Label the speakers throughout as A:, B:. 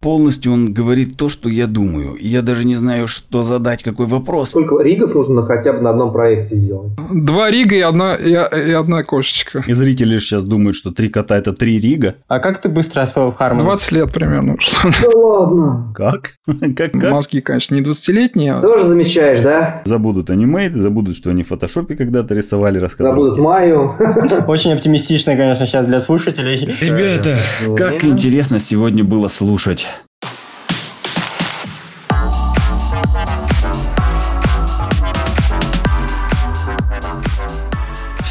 A: полностью он говорит то, что я думаю. Я даже не знаю, что задать, какой вопрос.
B: Сколько ригов нужно хотя бы на одном проекте сделать?
C: Два рига и одна, и, и одна кошечка.
A: И зрители сейчас думают, что три кота – это три рига.
D: А как ты быстро освоил Harmony?
C: 20 лет примерно.
B: Да ладно.
A: Как? как, как?
C: Мозги, конечно, не 20-летние. а
B: Тоже замечаешь, да?
A: Забудут анимейт, забудут, что они в фотошопе когда-то рисовали, рассказали.
B: Забудут Маю.
D: Очень оптимистично, конечно, сейчас для слушателей.
A: Ребята, как интересно сегодня было слушать.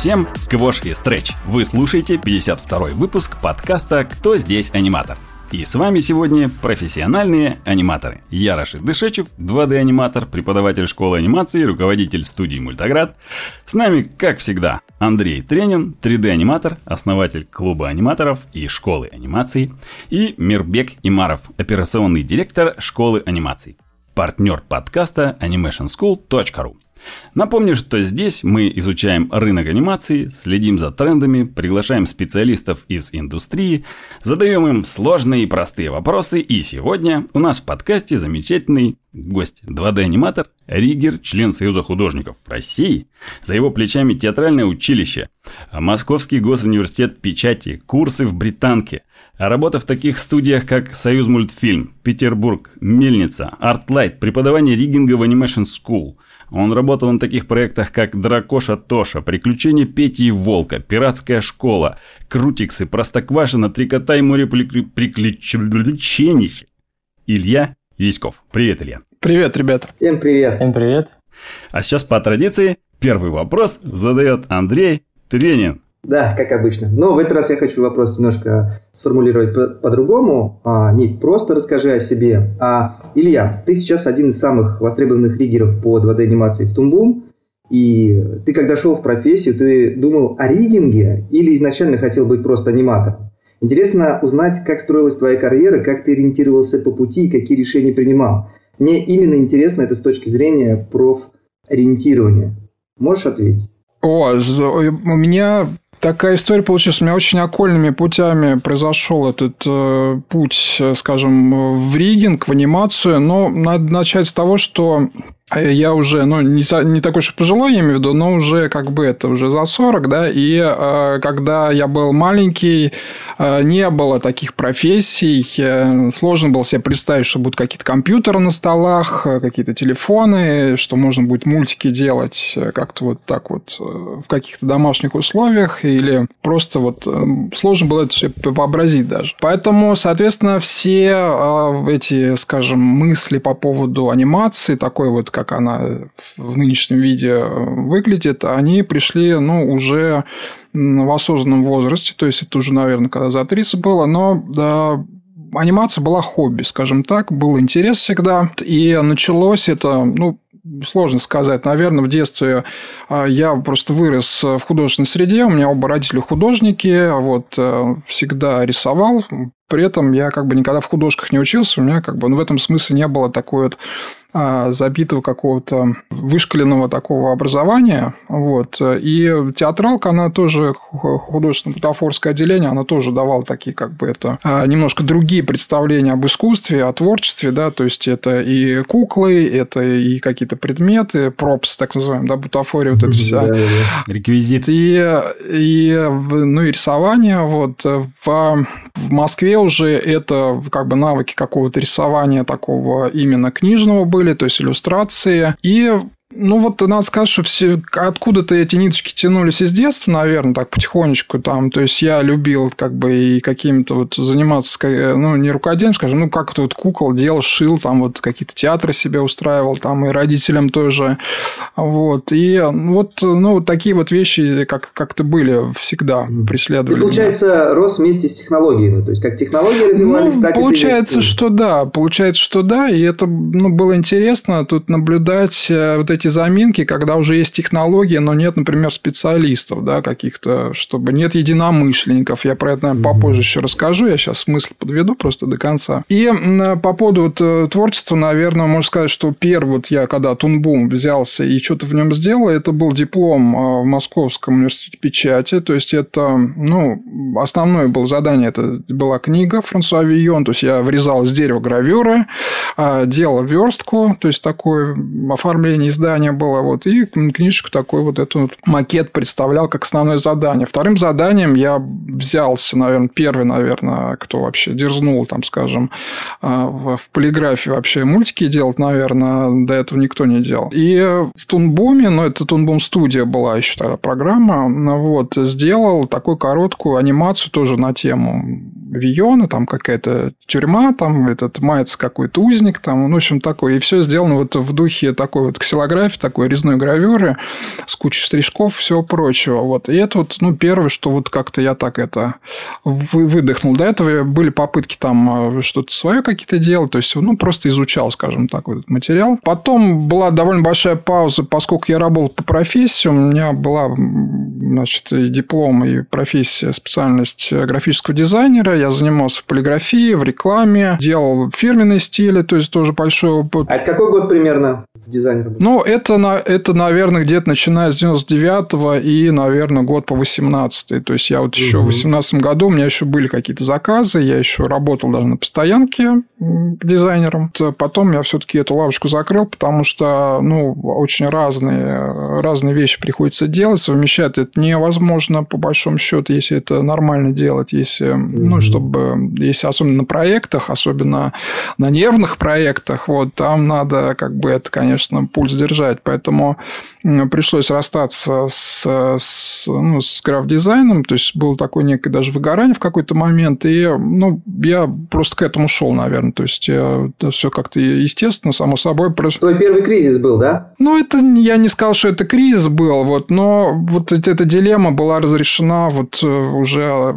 A: Всем сквош и стретч. Вы слушаете 52 выпуск подкаста «Кто здесь аниматор?». И с вами сегодня профессиональные аниматоры. Я Рашид Дышечев, 2D-аниматор, преподаватель школы анимации, руководитель студии «Мультоград». С нами, как всегда, Андрей Тренин, 3D-аниматор, основатель клуба аниматоров и школы анимации. И Мирбек Имаров, операционный директор школы анимаций. Партнер подкаста animationschool.ru. Напомню, что здесь мы изучаем рынок анимации, следим за трендами, приглашаем специалистов из индустрии, задаем им сложные и простые вопросы. И сегодня у нас в подкасте замечательный гость, 2D-аниматор, Ригер, член Союза художников России. За его плечами театральное училище, Московский госуниверситет печати, курсы в Британке, работа в таких студиях, как Союз мультфильм, Петербург, Мельница, Артлайт, преподавание ригинга в Animation School – он работал на таких проектах, как «Дракоша Тоша», «Приключения Пети и Волка», «Пиратская школа», «Крутиксы», «Простоквашино», «Три кота и море приключений». Илья Яськов. Привет, Илья.
C: Привет, ребят.
B: Всем привет.
D: Всем привет.
A: А сейчас по традиции первый вопрос задает Андрей Тренин.
B: Да, как обычно. Но в этот раз я хочу вопрос немножко сформулировать по- по-другому. А, не просто расскажи о себе, а Илья, ты сейчас один из самых востребованных риггеров по 2D-анимации в Тумбум. И ты, когда шел в профессию, ты думал о риггинге или изначально хотел быть просто аниматором? Интересно узнать, как строилась твоя карьера, как ты ориентировался по пути и какие решения принимал. Мне именно интересно это с точки зрения профориентирования. Можешь ответить?
C: О, у меня такая история получилась. У меня очень окольными путями произошел этот э, путь, э, скажем, в ригинг, в анимацию. Но надо начать с того, что я уже, ну, не, не такой уж пожилой, я имею в виду, но уже как бы это уже за 40, да, и э, когда я был маленький, э, не было таких профессий, э, сложно было себе представить, что будут какие-то компьютеры на столах, э, какие-то телефоны, что можно будет мультики делать э, как-то вот так вот э, в каких-то домашних условиях, или просто вот сложно было это все вообразить даже. Поэтому, соответственно, все эти, скажем, мысли по поводу анимации, такой вот, как она в- нынешнем виде э, выглядит, они пришли, ну, уже в осознанном возрасте, то есть это уже, наверное, когда за 30 было, но да, анимация была хобби, скажем так, был интерес всегда, и началось это, ну, сложно сказать, наверное, в детстве а, я просто вырос в художественной среде, у меня оба родители художники, вот, э, всегда рисовал, при этом я как бы никогда в художках не учился, у меня как бы ну, в этом смысле не было такой вот забитого какого-то вышкаленного такого образования. Вот. И театралка, она тоже, ху- художественно-бутафорское отделение, она тоже давала такие, как бы это, а, немножко другие представления об искусстве, о творчестве, да, то есть это и куклы, это и какие-то предметы, пропс, так называемый, да, бутафория, вот это вся.
B: Да, да, да.
A: Реквизит.
C: И, и, ну, и рисование. Вот. В, в Москве уже это как бы навыки какого-то рисования такого именно книжного были, то есть иллюстрации. И ну, вот надо сказать, что все, откуда-то эти ниточки тянулись из детства, наверное, так потихонечку там. То есть, я любил как бы и какими-то вот заниматься, ска- ну, не рукоделием, скажем, ну, как-то вот кукол делал, шил, там вот какие-то театры себе устраивал, там и родителям тоже. Вот. И вот, ну, вот такие вот вещи как- как-то были всегда, преследовали
B: Ты,
C: меня.
B: получается, рос вместе с технологиями. То есть, как технологии развивались,
C: Ну,
B: так
C: получается,
B: и ты
C: что да, получается, что да, и это ну, было интересно тут наблюдать э, вот эти эти заминки, когда уже есть технология, но нет, например, специалистов, да, каких-то, чтобы нет единомышленников. Я про это, наверное, попозже еще расскажу. Я сейчас мысль подведу просто до конца. И по поводу вот э, творчества, наверное, можно сказать, что первый вот я, когда Тунбум взялся и что-то в нем сделал, это был диплом э, в Московском университете печати. То есть, это, ну, основное было задание, это была книга Франсуа Вийон, то есть, я врезал из дерева гравюры, а, делал верстку, то есть, такое оформление издания было, вот, и книжку такой вот этот вот макет представлял как основное задание. Вторым заданием я взялся, наверное, первый, наверное, кто вообще дерзнул, там, скажем, а, в полиграфии вообще мультики делать, наверное, до этого никто не делал. И в Тунбуме, ну, это Тунбум студия была еще тогда программа, вот, сделал такую короткую анимацию тоже на тему Виона, там какая-то тюрьма, там этот мается какой-то узник, там, ну, в общем, такой. И все сделано вот в духе такой вот ксилографии, такой резной гравюры с кучей штришков, всего прочего. Вот. И это вот, ну, первое, что вот как-то я так это выдохнул. До этого были попытки там э, что-то свое какие-то делать, то есть, ну, просто изучал, скажем так, вот этот материал. Потом была довольно большая пауза, поскольку я работал по профессии, у меня была, значит, и диплом, и профессия, специальность графического дизайнера, я занимался в полиграфии, в рекламе, делал фирменные стили, то есть тоже большой опыт.
B: А это какой год примерно в дизайне
C: Ну, это, на, это наверное, где-то начиная с 99-го и, наверное, год по 18 То есть, я вот еще угу. в 18 году у меня еще были какие-то заказы, я еще работал даже на постоянке дизайнером. Потом я все-таки эту лавочку закрыл, потому что, ну, очень разные, разные вещи приходится делать, совмещать это невозможно, по большому счету, если это нормально делать, если, угу. ну, чтобы, если особенно на проектах, особенно на нервных проектах, вот, там надо, как бы, это, конечно, пульс держать. Поэтому пришлось расстаться с, с, ну, с граф-дизайном, то есть, было такое некое даже выгорание в какой-то момент, и, ну, я просто к этому шел, наверное, то есть, это все как-то естественно, само собой.
B: Твой первый кризис был, да?
C: Ну, это, я не сказал, что это кризис был, вот, но вот эта дилемма была разрешена вот э, уже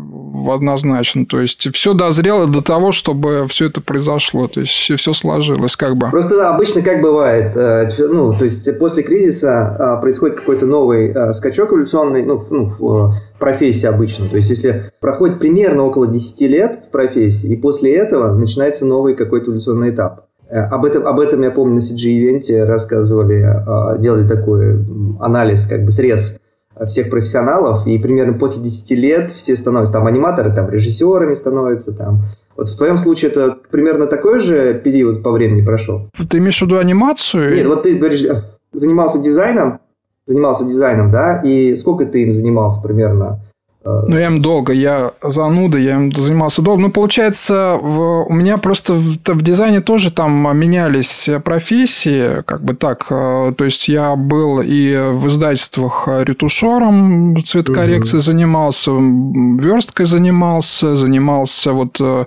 C: однозначно, то есть, все дозрело до того, чтобы все это произошло, то есть, все сложилось как бы.
B: Просто обычно как бывает, э, ну, то есть, после кризиса а, происходит какой-то новый а, скачок эволюционный, ну, ну в профессии обычно, то есть, если проходит примерно около 10 лет в профессии, и после этого начинается новый какой-то эволюционный этап. Э, об этом, об этом я помню на CG-ивенте рассказывали, делали такой анализ, как бы срез всех профессионалов, и примерно после 10 лет все становятся там аниматоры, там режиссерами становятся, там. Вот в твоем случае это примерно такой же период по времени прошел?
C: Ты имеешь в виду анимацию?
B: Нет, вот ты говоришь, занимался дизайном, занимался дизайном, да, и сколько ты им занимался примерно?
C: Ну, я им долго, я зануда, я им занимался долго. Ну, получается, в, у меня просто в, в дизайне тоже там менялись профессии, как бы так. Э, то есть, я был и в издательствах ретушером цветокоррекции угу. занимался, версткой занимался, занимался вот э,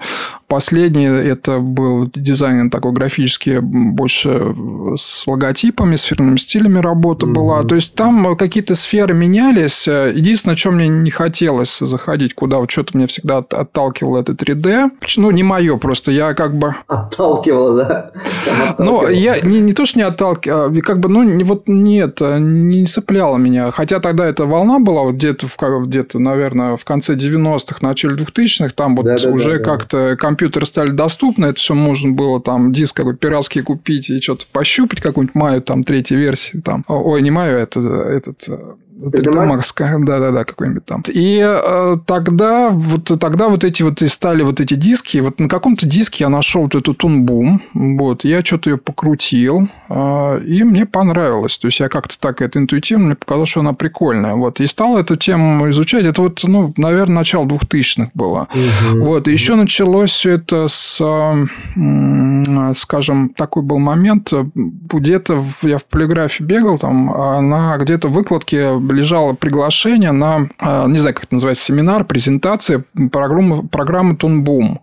C: Последний это был дизайн такой графический, больше с логотипами, с фирменными стилями работа mm-hmm. была. То есть, там какие-то сферы менялись. Единственное, что мне не хотелось заходить куда, вот что-то мне всегда отталкивало это 3D. Ну, не мое, просто я как бы...
B: Отталкивало, да?
C: Ну, я не, не то, что не отталкивал, а как бы, ну, вот нет, не цепляло меня. Хотя тогда эта волна была вот где-то, где-то наверное, в конце 90-х, начале 2000-х, там вот да, да, уже да, как-то компьютер компьютеры стали доступны, это все можно было там диск какой пиратский купить и что-то пощупать, какую-нибудь Маю там третьей версии. Там. Ой, не Маю, это этот Макс, да-да-да, какой-нибудь там. И э, тогда, вот, тогда вот эти вот и стали вот эти диски. Вот на каком-то диске я нашел вот эту тунбум. Вот, я что-то ее покрутил, э, и мне понравилось. То есть, я как-то так это интуитивно, мне показалось, что она прикольная. Вот, и стал эту тему изучать. Это вот, ну, наверное, начало 2000-х было. Угу. Вот, и еще началось все это с, э, скажем, такой был момент. Где-то я в полиграфе бегал, там, а на где-то выкладке лежало приглашение на, э, не знаю, как это называется, семинар, презентация программы, программы Тунбум.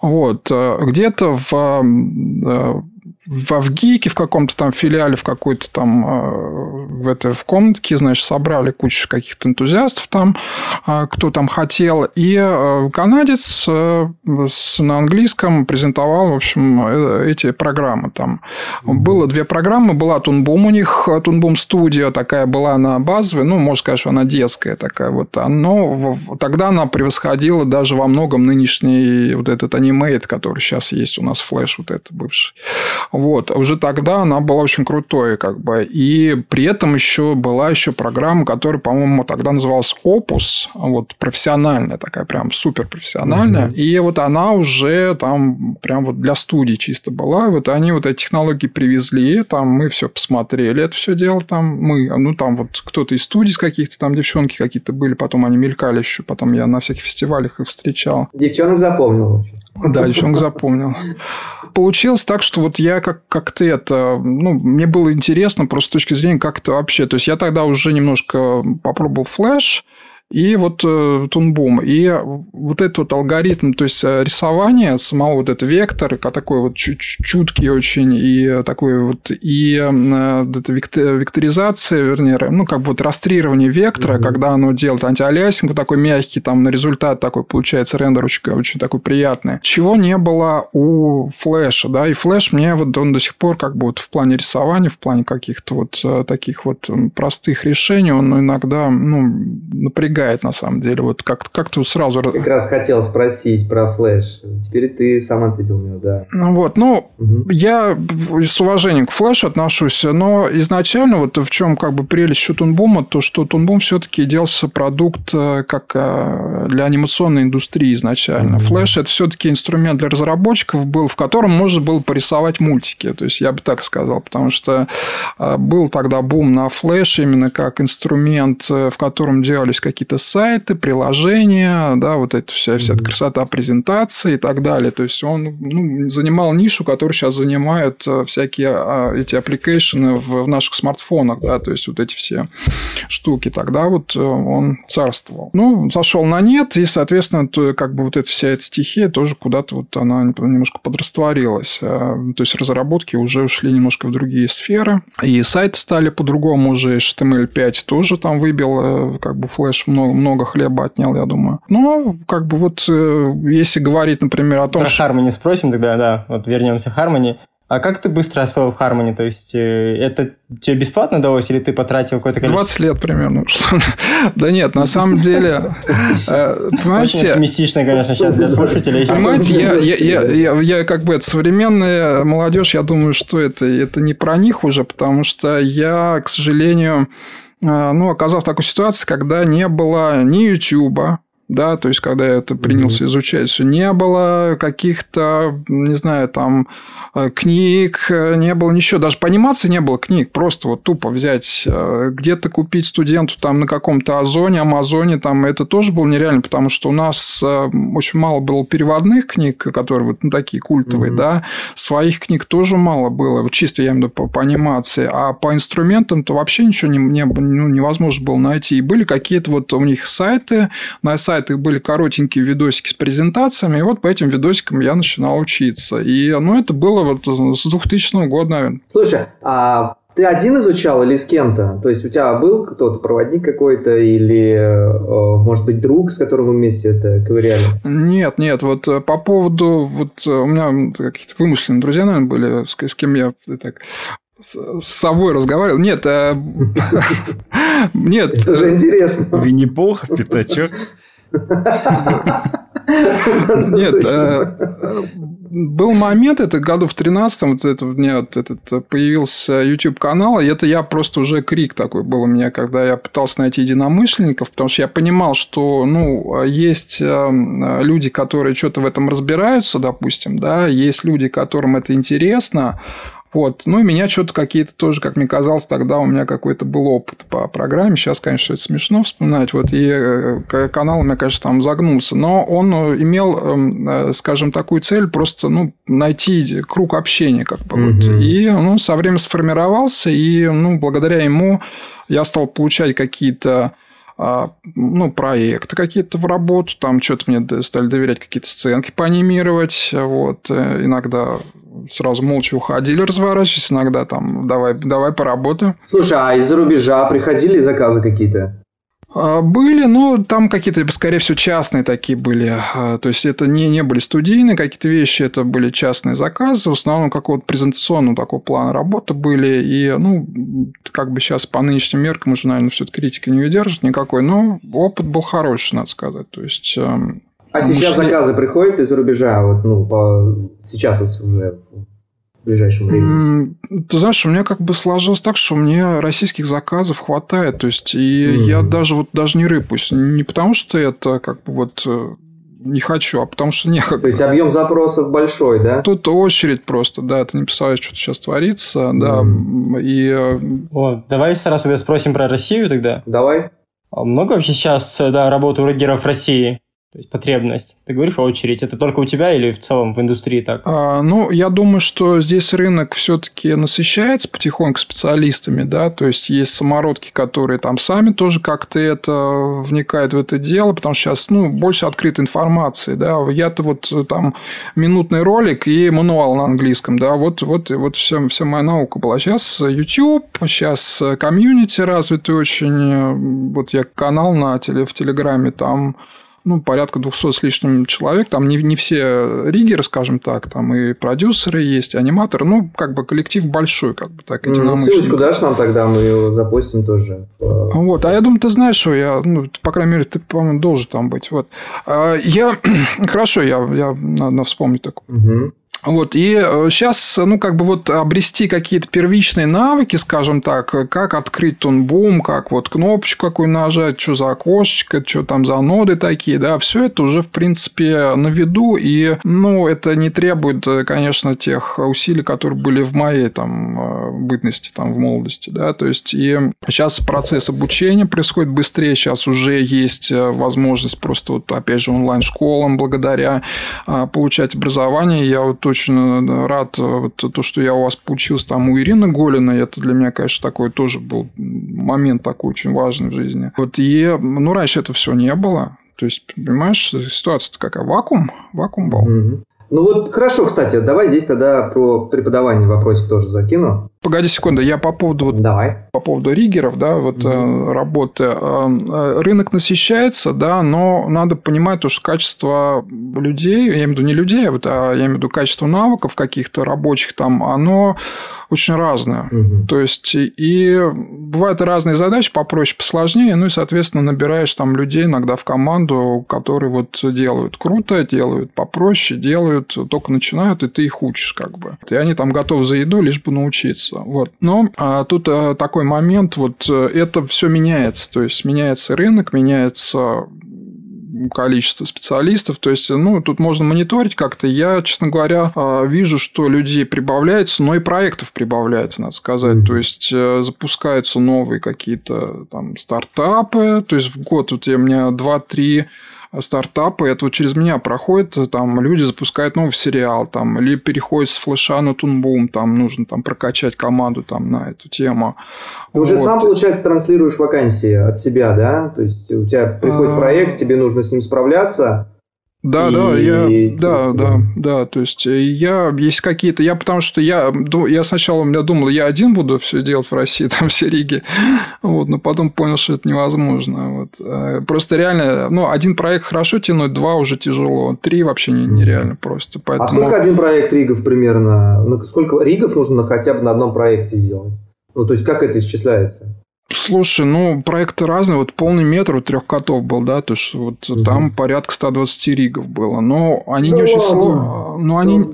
C: Вот. Э, где-то в э, в, в ГИКе, в каком-то там филиале, в какой-то там в, этой, в комнатке, значит, собрали кучу каких-то энтузиастов там, кто там хотел. И канадец с, на английском презентовал, в общем, эти программы там. Было две программы. Была Тунбум у них, Тунбум студия такая была на базовой. Ну, можно сказать, что она детская такая вот. Но тогда она превосходила даже во многом нынешний вот этот анимейт, который сейчас есть у нас, флеш вот этот бывший. Вот. Уже тогда она была очень крутой, как бы. И при этом еще была еще программа, которая, по-моему, тогда называлась Opus, вот профессиональная такая, прям супер профессиональная. Угу. И вот она уже там прям вот для студии чисто была. Вот они вот эти технологии привезли, там мы все посмотрели, это все дело там мы, ну там вот кто-то из студий каких-то, там девчонки какие-то были, потом они мелькали еще, потом я на всяких фестивалях их встречал.
B: Девчонок запомнил.
C: Да, девчонок запомнил. Получилось так, что вот я как- как-то это... Ну, мне было интересно просто с точки зрения, как это вообще... То есть, я тогда уже немножко попробовал флеш, и вот э, Toon Boom. И вот этот вот алгоритм, то есть э, рисование самого вот этого вектора, такой вот чуть чуткий очень, и такой вот, и э, это векторизация, вернее, ну, как бы вот растрирование вектора, mm-hmm. когда оно делает антиалиасинг, вот такой мягкий, там, на результат такой получается рендер очень, очень такой приятный. Чего не было у флеша, да, и флеш мне вот он до сих пор как бы вот в плане рисования, в плане каких-то вот таких вот простых решений, он иногда, ну, напрягает напрягает на самом деле. Вот как, как ты сразу...
B: Как раз хотел спросить про флеш. Теперь ты сам ответил мне, да.
C: Ну вот, ну, угу. я с уважением к флешу отношусь, но изначально вот в чем как бы прелесть Тунбума, то что Тунбум все-таки делался продукт э, как э, для анимационной индустрии изначально. Угу. Флеш это все-таки инструмент для разработчиков был, в котором можно было порисовать мультики. То есть я бы так сказал, потому что э, был тогда бум на флеш именно как инструмент, в котором делались какие-то какие-то сайты, приложения, да, вот эта вся, вся эта красота презентации и так далее. То есть он ну, занимал нишу, которую сейчас занимают э, всякие а, эти аппликейшены в, в наших смартфонах, да, то есть вот эти все штуки. Тогда вот э, он царствовал. Ну, сошел на нет, и, соответственно, то, как бы вот эта вся эта стихия тоже куда-то вот она немножко подрастворилась. Э, то есть разработки уже ушли немножко в другие сферы. И сайты стали по-другому уже. HTML5 тоже там выбил как бы флеш много много, много хлеба отнял, я думаю. Но, как бы вот, э, если говорить, например, о том,
D: Про что... Harmony спросим тогда, да, вот вернемся к Harmony. А как ты быстро освоил Harmony? То есть, э, это тебе бесплатно далось, или ты потратил какое-то
C: количество... 20 лет примерно. Да нет, на самом деле...
D: Э, понимаете... Очень оптимистично, конечно, сейчас для слушателей.
C: Понимаете, я, я, я, я как бы... Современная молодежь, я думаю, что это, это не про них уже, потому что я, к сожалению, ну, оказался в такой ситуации, когда не было ни YouTube, да, то есть, когда я это принялся mm-hmm. изучать, все не было каких-то, не знаю, там, э, книг, э, не было ничего, даже по анимации не было книг, просто вот тупо взять, э, где-то купить студенту там на каком-то Озоне, Амазоне, там, это тоже было нереально, потому что у нас очень мало было переводных книг, которые вот ну, такие культовые, mm-hmm. да, своих книг тоже мало было, вот чисто я имею в виду по, по анимации, а по инструментам-то вообще ничего не, не, ну, невозможно было найти, и были какие-то вот у них сайты, на сайтах были коротенькие видосики с презентациями, и вот по этим видосикам я начинал учиться. И, ну, это было вот с 2000 года, наверное.
B: Слушай, а ты один изучал или с кем-то? То есть, у тебя был кто-то, проводник какой-то, или, э, может быть, друг, с которым вы вместе это ковыряли?
C: Нет, нет, вот э, по поводу, вот э, у меня какие-то вымышленные друзья, наверное, были, с, с кем я так с собой разговаривал. Нет, нет.
B: Это же интересно.
A: Винни-Пух, Пятачок.
C: Нет, э, был момент, это году в 13-м, вот это, мне вот этот появился YouTube-канал, и это я просто уже крик такой был у меня, когда я пытался найти единомышленников, потому что я понимал, что, ну, есть э, люди, которые что-то в этом разбираются, допустим, да, есть люди, которым это интересно, вот. Ну, и меня что-то какие-то тоже, как мне казалось, тогда у меня какой-то был опыт по программе. Сейчас, конечно, это смешно вспоминать. Вот. И э, канал у меня, конечно, там загнулся. Но он э, имел, эм, э, скажем, такую цель просто ну, найти круг общения. Как бы, вот. И ну, со временем сформировался. И ну, благодаря ему я стал получать какие-то ну, проекты какие-то в работу, там что-то мне стали доверять какие-то сценки поанимировать, вот, иногда сразу молча уходили разворачивались, иногда там давай, давай поработаем.
B: Слушай, а из-за рубежа приходили заказы какие-то?
C: А, были, но там какие-то, скорее всего, частные такие были. А, то есть, это не, не были студийные какие-то вещи, это были частные заказы. В основном, какого-то презентационного такого плана работы были. И, ну, как бы сейчас по нынешним меркам уже, наверное, все-таки критики не выдержит никакой. Но опыт был хороший, надо сказать. То есть, эм,
B: а сейчас шли... заказы приходят из-за рубежа? Вот, ну, по... сейчас вот уже в ближайшем времени?
C: Ты знаешь, у меня как бы сложилось так, что мне российских заказов хватает. То есть, и mm. я даже вот даже не рыпусь. Не потому, что это как бы вот э, не хочу, а потому что некогда.
B: То есть объем запросов большой, да?
C: Тут очередь просто, да, ты не представляешь, что сейчас творится, mm. да, и... Э,
D: О, давай сразу спросим про Россию тогда.
B: Давай.
D: А много вообще сейчас, да, работы у регеров в России? То есть потребность. Ты говоришь очередь. Это только у тебя или в целом в индустрии так?
C: А, ну, я думаю, что здесь рынок все-таки насыщается потихоньку специалистами, да, то есть есть самородки, которые там сами тоже как-то это вникают в это дело, потому что сейчас, ну, больше открытой информации, да. Я-то вот там минутный ролик и мануал на английском, да, вот, вот, вот вся, вся моя наука была. Сейчас YouTube, сейчас комьюнити развитый очень, вот я канал на теле, в Телеграме, там ну, порядка 200 с лишним человек. Там не, не все ригеры, скажем так, там и продюсеры есть, и аниматоры. Ну, как бы коллектив большой, как бы так.
B: Ну, ссылочку дашь нам тогда, мы ее запустим тоже.
C: Вот, а я думаю, ты знаешь, что я, ну, по крайней мере, ты, по-моему, должен там быть. Вот. А я, хорошо, я, я надо вспомнить так. Угу. Вот, и сейчас, э, ну, как бы вот обрести какие-то первичные навыки, скажем так, как открыть тонбум, как вот кнопочку какую нажать, что за окошечко, что там за ноды такие, да, все это уже, в принципе, на виду, и, ну, это не требует, э, конечно, тех усилий, которые были в моей там э, бытности, там, в молодости, да, то есть, и сейчас процесс обучения происходит быстрее, сейчас уже есть возможность просто вот, опять же, онлайн-школам благодаря получать образование, я вот очень э, рад, э, вот, то, что я у вас получился там у Ирины Голиной. Это для меня, конечно, такой тоже был момент такой очень важный в жизни. Вот и, ну, раньше это все не было. То есть, понимаешь, ситуация какая? Вакуум? Вакуум был.
B: Угу. Ну вот хорошо, кстати, давай здесь тогда про преподавание вопросик тоже закину.
C: Погоди секунду, я по поводу
B: Давай.
C: по поводу риггеров, да, вот mm-hmm. работы. Э, э, рынок насыщается, да, но надо понимать то, что качество людей, я имею в виду не людей, а вот, а я имею в виду качество навыков каких-то рабочих там, оно очень разное. Mm-hmm. То есть и бывают разные задачи, попроще, посложнее, ну и соответственно набираешь там людей иногда в команду, которые вот делают круто, делают попроще, делают только начинают, и ты их учишь как бы. И они там готовы за еду, лишь бы научиться меняется. Вот. Но а, тут а, такой момент, вот э, это все меняется. То есть меняется рынок, меняется количество специалистов. То есть, ну, тут можно мониторить как-то. Я, честно говоря, а, вижу, что людей прибавляется, но и проектов прибавляется, надо сказать. Mm-hmm. То есть, э, запускаются новые какие-то там стартапы. То есть, в год вот у меня 2-3 стартапы, это вот через меня проходит, там люди запускают новый сериал, там, или переходят с флеша на тунбум, там нужно там прокачать команду там на эту тему.
B: Ты вот. уже сам, получается, транслируешь вакансии от себя, да? То есть у тебя приходит а. проект, тебе нужно с ним справляться,
C: да, и... да, я, да, да, да, то есть э, я есть какие-то, я потому что я, я сначала у меня думал, я один буду все делать в России, там все Риги, вот, но потом понял, что это невозможно, вот, э, просто реально, ну, один проект хорошо тянуть, два уже тяжело, три вообще не, нереально просто,
B: а поэтому... А сколько один проект Ригов примерно, ну, сколько Ригов нужно хотя бы на одном проекте сделать? Ну, то есть, как это исчисляется?
C: Слушай, ну, проекты разные. Вот полный метр у трех котов был, да, то есть вот угу. там порядка 120 ригов было. Но они да не очень сложные. Но они...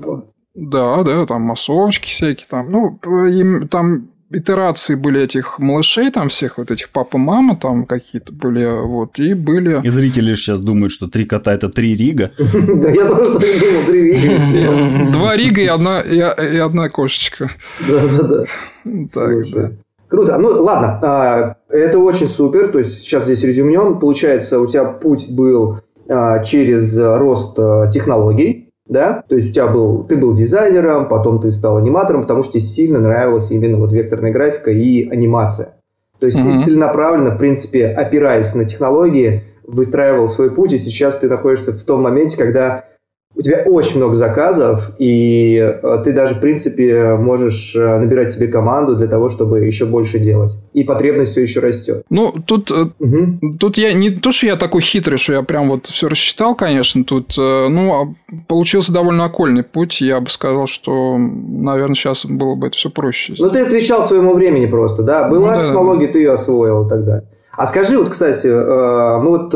C: Да, да, там массовочки всякие там. Ну, им там итерации были этих малышей, там всех вот этих папа, мама, там какие-то были, вот, и были...
A: И зрители сейчас думают, что три кота – это три рига.
B: Да, я тоже думал, три рига.
C: Два рига и одна, и одна кошечка.
B: Да, да, да. Так, да. Круто. Ну, ладно, а, это очень супер. То есть, сейчас здесь резюмнем. Получается, у тебя путь был а, через рост а, технологий, да? То есть, у тебя был, ты был дизайнером, потом ты стал аниматором, потому что тебе сильно нравилась именно вот векторная графика и анимация. То есть, mm-hmm. ты целенаправленно, в принципе, опираясь на технологии, выстраивал свой путь, и сейчас ты находишься в том моменте, когда у тебя очень много заказов, и э, ты даже, в принципе, можешь э, набирать себе команду для того, чтобы еще больше делать. И потребность все еще растет.
C: Ну, тут, угу. тут я не то, что я такой хитрый, что я прям вот все рассчитал, конечно, тут, ну, а получился довольно окольный путь. Я бы сказал, что, наверное, сейчас было бы это все проще.
B: Ну, ты отвечал своему времени просто, да? Была ну, технология, да. ты ее освоил и так далее. А скажи, вот, кстати, мы вот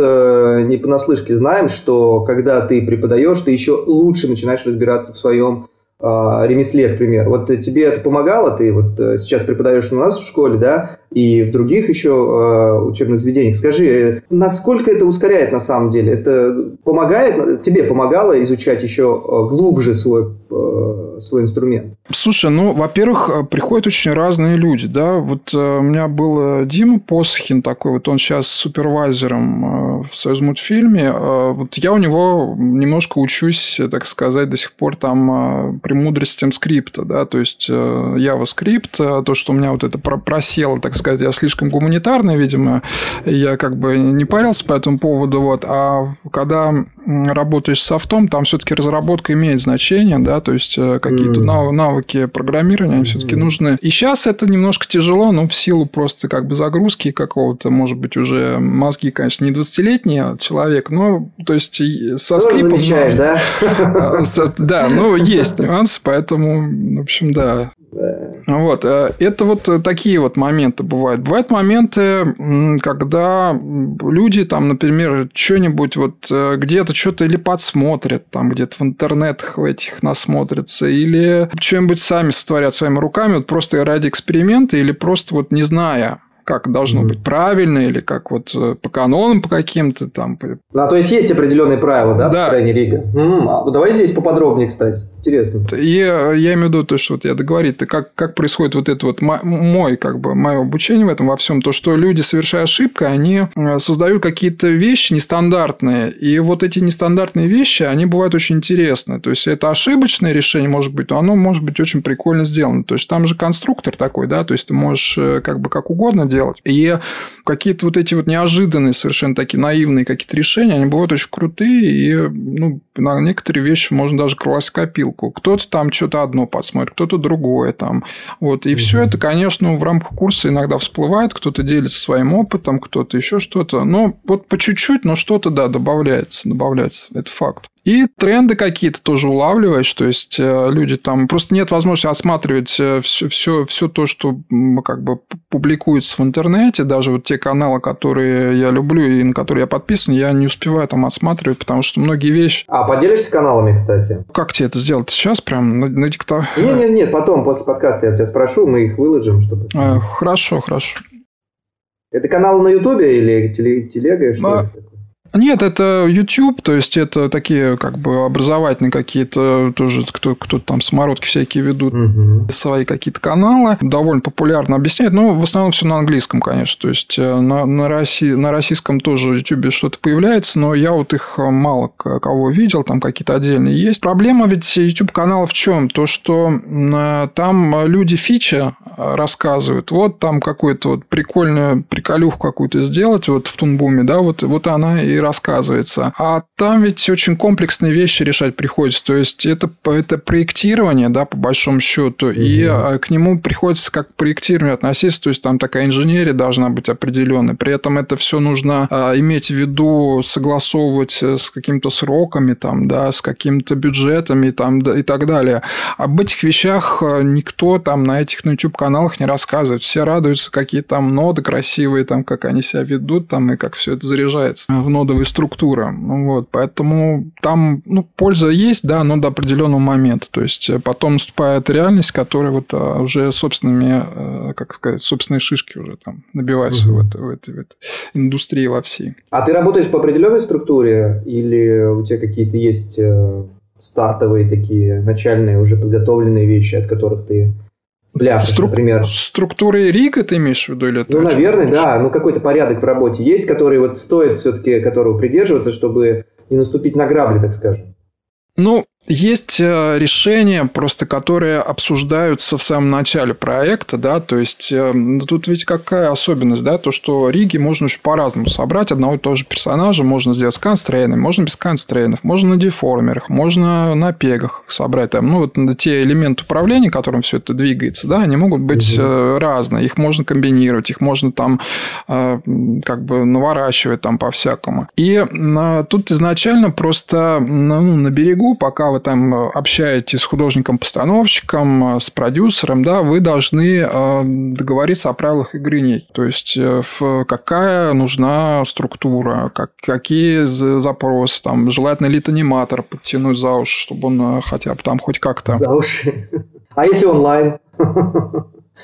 B: не понаслышке знаем, что когда ты преподаешь, ты еще лучше начинаешь разбираться в своем э, ремесле, к примеру. Вот тебе это помогало? Ты вот э, сейчас преподаешь у нас в школе, да, и в других еще э, учебных заведениях. Скажи, э, насколько это ускоряет на самом деле? Это помогает, тебе помогало изучать еще э, глубже свой, свой инструмент?
C: Слушай, ну, во-первых, приходят очень разные люди, да. Вот у меня был Дима Посохин такой, вот он сейчас супервайзером в Союзмультфильме. Вот я у него немножко учусь, так сказать, до сих пор там э, премудростям скрипта, да, то есть э, JavaScript, то, что у меня вот это просело, так сказать, я слишком гуманитарный, видимо, я как бы не парился по этому поводу, вот, а когда работаешь с софтом, там все-таки разработка имеет значение, да, то есть э, какие-то mm. навыки программирования, они все-таки mm. нужны. И сейчас это немножко тяжело, но в силу просто как бы загрузки какого-то, может быть, уже мозги, конечно, не 20-летний человек, но, то есть, со
B: Тоже скрипом... замечаешь, да?
C: Да, ну, есть нюансы, поэтому, в общем, да, вот. Э, это вот такие вот моменты бывают. Бывают моменты, когда люди там, например, что-нибудь вот э, где-то что-то или подсмотрят, там где-то в интернетах в этих насмотрятся, или что-нибудь сами сотворят своими руками, вот просто ради эксперимента, или просто вот не зная как должно mm-hmm. быть правильно, или как вот э, по канонам по каким-то там.
B: А то есть есть определенные правила, да, да. в стране Рига? Mm-hmm. А, давай здесь поподробнее, кстати. Интересно.
C: И э, я имею в виду то, что вот я договорить, то как, как происходит вот это вот мой, как бы, мое обучение в этом во всем, то, что люди, совершая ошибку, они э, создают какие-то вещи нестандартные, и вот эти нестандартные вещи, они бывают очень интересны. То есть, это ошибочное решение, может быть, но оно может быть очень прикольно сделано. То есть, там же конструктор такой, да, то есть, ты можешь как бы как угодно делать. И какие-то вот эти вот неожиданные, совершенно такие наивные какие-то решения, они бывают очень крутые, и ну, на некоторые вещи можно даже класть копилку. Кто-то там что-то одно посмотрит, кто-то другое там. Вот. И все это, конечно, в рамках курса иногда всплывает, кто-то делится своим опытом, кто-то еще что-то. Но вот по чуть-чуть, но что-то, да, добавляется, добавляется. Это факт. И тренды какие-то тоже улавливаешь, то есть э, люди там просто нет возможности осматривать все, все, все то, что как бы публикуется в интернете, даже вот те каналы, которые я люблю и на которые я подписан, я не успеваю там осматривать, потому что многие вещи...
B: А поделишься каналами, кстати?
C: Как тебе это сделать? Сейчас прям на, на диктор?
B: Нет, нет, нет, потом, после подкаста я тебя спрошу, мы их выложим, чтобы...
C: Э, хорошо, хорошо.
B: Это канал на Ютубе или телега? Что а... это
C: нет, это YouTube, то есть это такие как бы образовательные какие-то тоже кто кто там самородки всякие ведут угу. свои какие-то каналы, довольно популярно объясняют, но в основном все на английском, конечно, то есть э, на на, России, на российском тоже YouTube что-то появляется, но я вот их э, мало кого видел, там какие-то отдельные есть. Проблема ведь YouTube каналов в чем? То, что э, там люди фичи рассказывают, вот там какую-то вот прикольную приколюху какую-то сделать вот в Тунбуме, да, вот вот она и рассказывается. А там ведь очень комплексные вещи решать приходится. То есть, это, это проектирование, да, по большому счету, угу. и а, к нему приходится как к проектированию относиться. То есть, там такая инженерия должна быть определенной. При этом это все нужно а, иметь в виду, согласовывать э, с какими-то сроками, там, да, с какими-то бюджетами там, да, и так далее. Об этих вещах э, никто там на этих на YouTube-каналах не рассказывает. Все радуются, какие там ноды красивые, там, как они себя ведут, там, и как все это заряжается в ноды кодовая структура. Вот, поэтому там ну, польза есть, да, но до определенного момента. То есть э, потом наступает реальность, которая вот а, уже собственными, э, как сказать, собственные шишки уже там набиваются угу. в, этой, в, этой, в этой индустрии во всей.
B: А ты работаешь по определенной структуре или у тебя какие-то есть э, стартовые такие начальные уже подготовленные вещи, от которых ты Бляшек, Стру... например.
C: Структуры рига ты имеешь в виду? Или
B: ну, наверное, да. Ну, какой-то порядок в работе есть, который вот стоит все-таки, которого придерживаться, чтобы не наступить на грабли, так скажем.
C: Ну, Есть э, решения, просто которые обсуждаются в самом начале проекта, да, то есть э, ну, тут ведь какая особенность, да, то, что Риги можно очень по-разному собрать одного и того же персонажа, можно сделать с констрейнами, можно без констрейнов, можно на деформерах, можно на пегах собрать там, ну, вот те элементы управления, которым все это двигается, да, они могут быть угу. разные, их можно комбинировать, их можно там как бы наворачивать там по-всякому. И тут изначально просто ну, на берегу, пока вы там э, общаетесь с художником-постановщиком, э, с продюсером, да, вы должны э, договориться о правилах игры ней. То есть, какая нужна структура, как, какие запросы, там, желательно ли аниматор подтянуть за уши, чтобы он хотя бы там хоть как-то...
B: За уши. А если онлайн?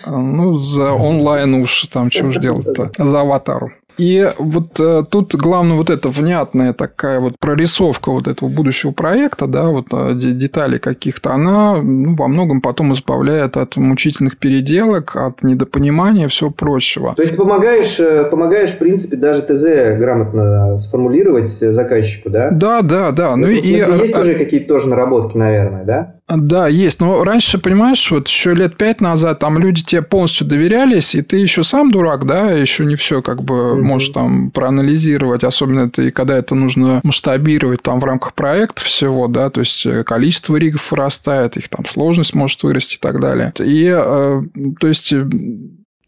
C: Ну, за онлайн уши там что ж делать-то? За аватару. И вот э, тут главное вот эта внятная такая вот прорисовка вот этого будущего проекта, да, вот э, деталей каких-то, она ну, во многом потом избавляет от мучительных переделок, от недопонимания, всего прочего.
B: То есть ты помогаешь, э, помогаешь, в принципе, даже ТЗ грамотно сформулировать заказчику, да?
C: Да, да, да.
B: Ну, и, есть уже какие-то тоже наработки, наверное, да?
C: Да, есть. Но раньше, понимаешь, вот еще лет пять назад там люди тебе полностью доверялись, и ты еще сам дурак, да, еще не все как бы mm-hmm. можешь там проанализировать, особенно это и когда это нужно масштабировать там в рамках проекта всего, да, то есть э, количество ригов вырастает, их там сложность может вырасти и так далее. И, э, то есть э,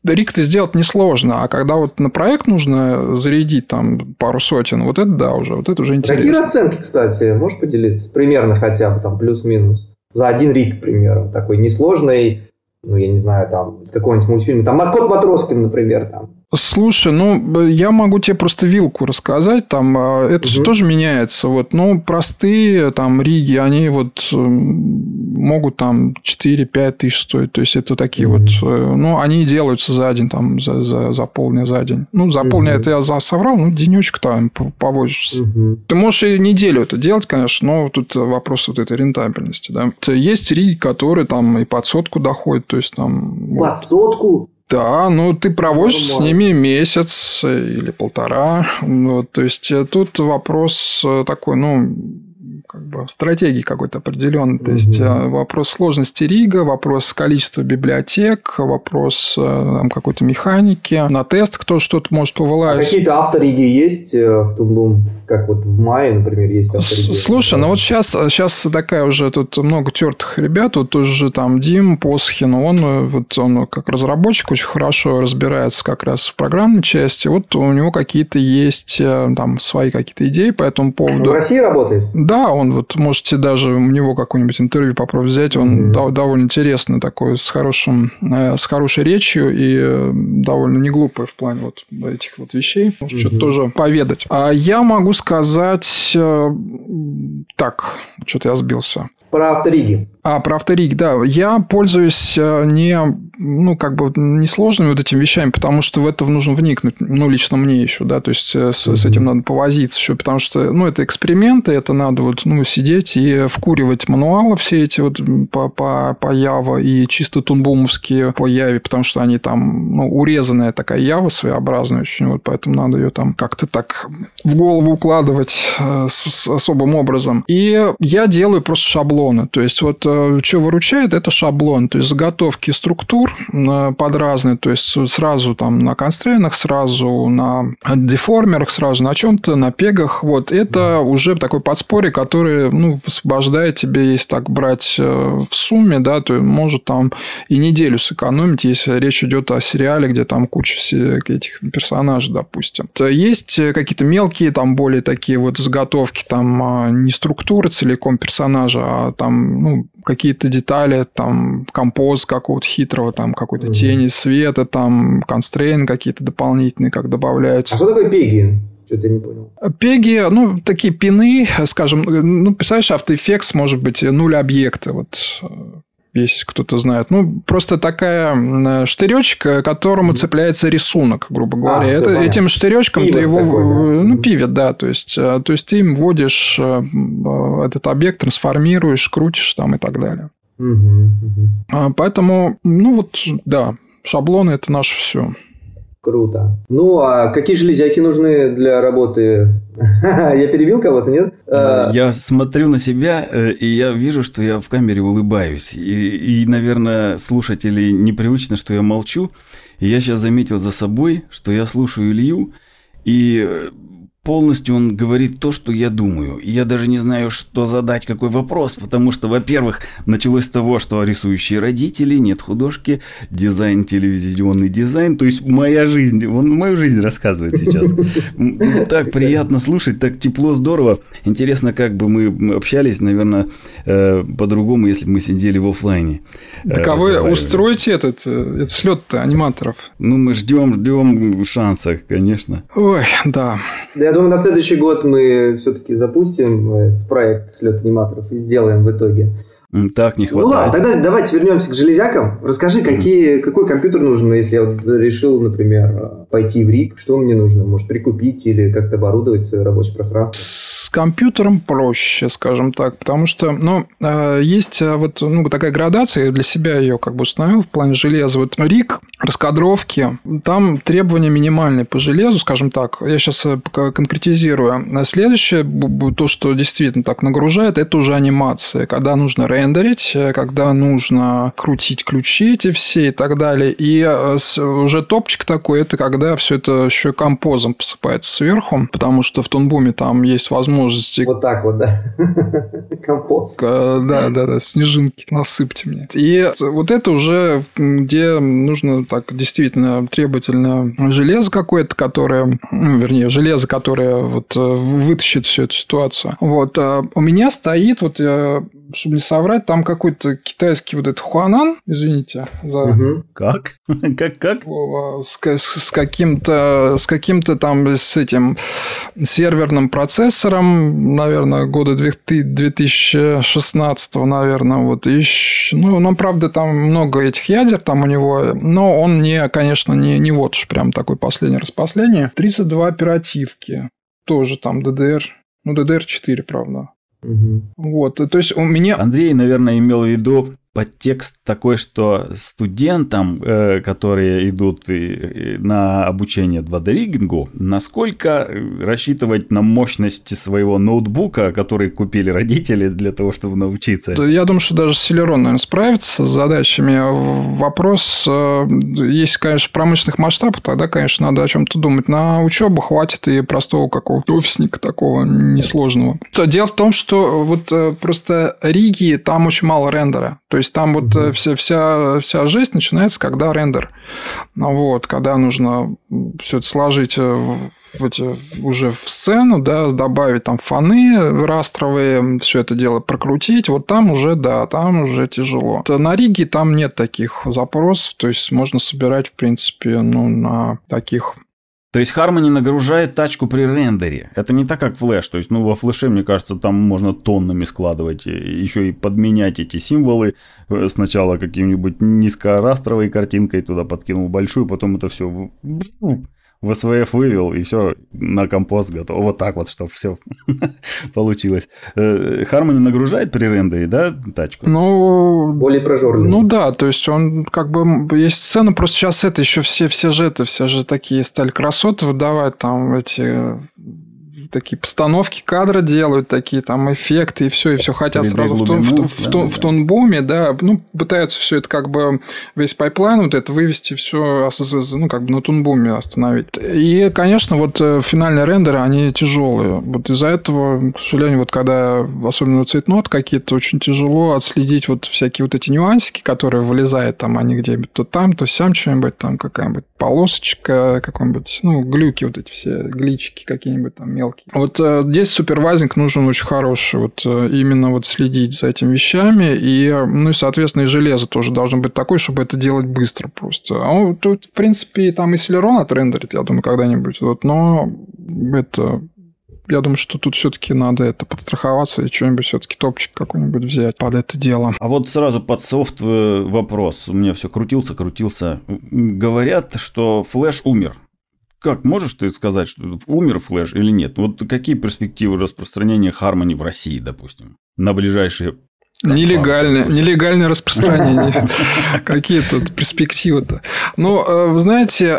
C: Рик-то сделать несложно, а когда вот на проект нужно зарядить там пару сотен, вот это да уже, вот это уже интересно.
B: Какие расценки, кстати, можешь поделиться? Примерно хотя бы там плюс-минус за один рик, к примеру, такой несложный, ну, я не знаю, там, из какого-нибудь мультфильма, там, Кот Матроскин, например, там.
C: Слушай, ну, я могу тебе просто вилку рассказать, там, а, это угу. же тоже меняется, вот, ну, простые, там, риги, они вот могут там 4-5 тысяч стоить, то есть, это такие угу. вот, э, ну, они делаются за день, там, за, за, за полдня, за день. Ну, за угу. полдня это я соврал, ну, денечек там повозишься. Угу. Ты можешь и неделю это делать, конечно, но тут вопрос вот этой рентабельности, да. Есть риги, которые там и под сотку доходят, то есть, там...
B: Под вот. сотку?
C: Да, ну ты проводишь с ними месяц или полтора. Вот, то есть э, тут вопрос э, такой, ну, как бы стратегии какой-то определенной. Угу. То есть э, вопрос сложности рига, вопрос количества библиотек, вопрос э, там, какой-то механики. На тест кто что-то может повылазить.
B: А какие-то авториги есть э, в Тумбум? Как вот в мае, например, есть авториги?
C: Слушай, ну вот сейчас, сейчас такая уже тут много тертых ребят. Вот тоже там Дим Посхин, он, вот он как разработчик очень хорошо разбирается как раз в программной части. Вот у него какие-то есть там свои какие-то идеи по этому поводу. Он
B: в России работает?
C: Да, он вот можете даже у него какое-нибудь интервью попробовать взять. Он mm-hmm. довольно интересный такой, с, хорошим, э, с хорошей речью и э, довольно не глупый в плане вот этих вот вещей. Может, mm-hmm. что-то тоже поведать. А я могу сказать... Э, так, что-то я сбился.
B: Про авториги.
C: А, про авториг, да. Я пользуюсь э, не, ну, как бы несложными вот этими вещами, потому что в это нужно вникнуть, ну, лично мне еще, да, то есть э, с, с этим надо повозиться еще, потому что, ну, это эксперименты, это надо вот, ну, сидеть и вкуривать мануалы все эти вот по, по, по Java и чисто тунбумовские по Яве, потому что они там, ну, урезанная такая Java своеобразная очень, вот, поэтому надо ее там как-то так в голову укладывать э, с, с особым образом. И я делаю просто шаблоны, то есть вот что выручает, это шаблон, то есть заготовки структур э, под разные, то есть сразу там на констрейнах, сразу на деформерах, сразу на чем-то, на пегах. Вот это уже такой подспорье, который ну, высвобождает тебе, если так брать э, в сумме, да, то может там и неделю сэкономить, если речь идет о сериале, где там куча этих персонажей, допустим. Есть какие-то мелкие, там более такие вот заготовки, там а, не структуры целиком персонажа, а там ну, какие-то детали, там, композ какого-то хитрого, там, какой-то mm-hmm. тени света, там, констрейн какие-то дополнительные, как добавляются.
B: А что такое пеги? Что-то не понял.
C: Пеги, ну, такие пины, скажем, ну, представляешь, After Effects может быть нуль объекта, вот если кто-то знает. Ну, просто такая штыречка, к которому mm-hmm. цепляется рисунок, грубо а, говоря. А, Это, этим штыречком ты его... Такой, да. Ну, пивет, да. То есть, э, то есть, ты им вводишь э, этот объект, трансформируешь, крутишь там и так далее. Mm-hmm. Поэтому, ну, вот, да, шаблоны – это наше все.
B: Круто. Ну, а какие железяки нужны для работы? Я перебил кого-то, нет?
A: Э, я смотрю на себя, э, и я вижу, что я в камере улыбаюсь. И, и, наверное, слушатели непривычно, что я молчу. И я сейчас заметил за собой, что я слушаю Илью, и э, полностью он говорит то, что я думаю. И я даже не знаю, что задать, какой вопрос, потому что, во-первых, началось с того, что рисующие родители, нет художки, дизайн, телевизионный дизайн, то есть моя жизнь, он мою жизнь рассказывает сейчас. Так приятно слушать, так тепло, здорово. Интересно, как бы мы общались, наверное, э, по-другому, если бы мы сидели в офлайне.
C: Э, так а вы устроите этот, э, этот слет аниматоров?
A: Ну, мы ждем, ждем шанса, конечно.
C: Ой, да.
B: Я думаю, на следующий год мы все-таки запустим этот проект слет аниматоров и сделаем в итоге.
A: Так, не хватает.
B: Ну ладно, тогда давайте вернемся к железякам. Расскажи, какие, mm. какой компьютер нужен, если я вот решил, например, пойти в РИК, что мне нужно? Может, прикупить или как-то оборудовать свое рабочее пространство?
C: С компьютером проще, скажем так, потому что, ну, э, есть э, вот ну, такая градация, я для себя ее как бы установил в плане железа. Вот РИК, раскадровки, там требования минимальные по железу, скажем так. Я сейчас э, конкретизирую. А следующее, то, что действительно так нагружает, это уже анимация, когда нужно рендерить, когда нужно крутить ключи эти все и так далее. И уже топчик такой, это когда все это еще композом посыпается сверху, потому что в Тонбуме там есть возможность возможности.
B: Вот так вот, да? Компост.
C: Да, да, да, снежинки насыпьте мне. И вот это уже, где нужно так действительно требовательно железо какое-то, которое, ну, вернее, железо, которое вот э, вытащит всю эту ситуацию. Вот. А у меня стоит, вот я чтобы не соврать, там какой-то китайский вот этот Хуанан, извините за...
A: Угу. Как? как, как?
C: С, с, с каким-то, с каким-то там, с этим серверным процессором, наверное, года 2016, наверное, вот. И, ну, ну, правда, там много этих ядер там у него, но он не, конечно, не, не вот уж прям такой последний раз последний. 32 оперативки. Тоже там DDR, ну, DDR4, правда. Угу. Вот, то есть у меня...
A: Андрей, наверное, имел в виду подтекст такой, что студентам, э, которые идут на обучение 2D-риггингу, насколько рассчитывать на мощность своего ноутбука, который купили родители для того, чтобы научиться?
C: Я думаю, что даже Celeron, наверное, справится с задачами. Вопрос, э, если, конечно, промышленных масштабах, тогда, конечно, надо о чем-то думать. На учебу хватит и простого какого-то офисника такого несложного. Дело в том, что вот э, просто Риги, там очень мало рендера. То есть там вот mm-hmm. вся, вся, вся жесть начинается, когда рендер. Вот, когда нужно все это сложить э, в эти, уже в сцену, да, добавить там фоны растровые, все это дело прокрутить. Вот там уже, да, там уже тяжело. На Риге там нет таких запросов, то есть можно собирать, в принципе, ну, на таких
A: то есть Harmony нагружает тачку при рендере. Это не так, как флеш. То есть, ну, во флеше, мне кажется, там можно тоннами складывать, еще и подменять эти символы. Э, сначала каким-нибудь низкорастровой картинкой туда подкинул большую, потом это все в СВФ вывел, и все на компост готово. Вот так вот, чтобы все получилось. Harmony э, нагружает при рендере, да, тачку?
C: Ну...
B: Более прожорливый.
C: Ну да, то есть он как бы... Есть сцена, просто сейчас это еще все, все же это, все же такие стали красоты выдавать, там эти такие постановки кадра делают, такие там эффекты и все, и все хотят сразу в, Toon, в, да, в, Toon, да. в Toon Boom е, да, ну, пытаются все это как бы весь пайплайн вот это вывести все, ну, как бы на Toon Boom е остановить. И, конечно, вот э, финальные рендеры, они тяжелые. Вот из-за этого, к сожалению, вот когда особенно цвет, ноды какие-то, очень тяжело отследить вот всякие вот эти нюансики, которые вылезают там, они где-нибудь то там, то сям что-нибудь, там какая-нибудь полосочка, какой-нибудь, ну, глюки вот эти все, гличики какие-нибудь там мелкие мелкий. Вот э, здесь супервайзинг нужен очень хороший. Вот э, именно вот следить за этими вещами. И, ну и, соответственно, и железо тоже должно быть такое, чтобы это делать быстро просто. А тут, в принципе, там и Celeron отрендерит, я думаю, когда-нибудь. Вот, но это я думаю, что тут все-таки надо это подстраховаться и что-нибудь все-таки топчик какой-нибудь взять под это дело.
A: А вот сразу под софт э, вопрос. У меня все крутился, крутился. Говорят, что флеш умер. Как можешь ты сказать, что умер флеш или нет? Вот какие перспективы распространения Harmony в России, допустим, на ближайшие
C: Нелегальное, нелегальное распространение. Какие тут перспективы-то? Ну, э, вы знаете,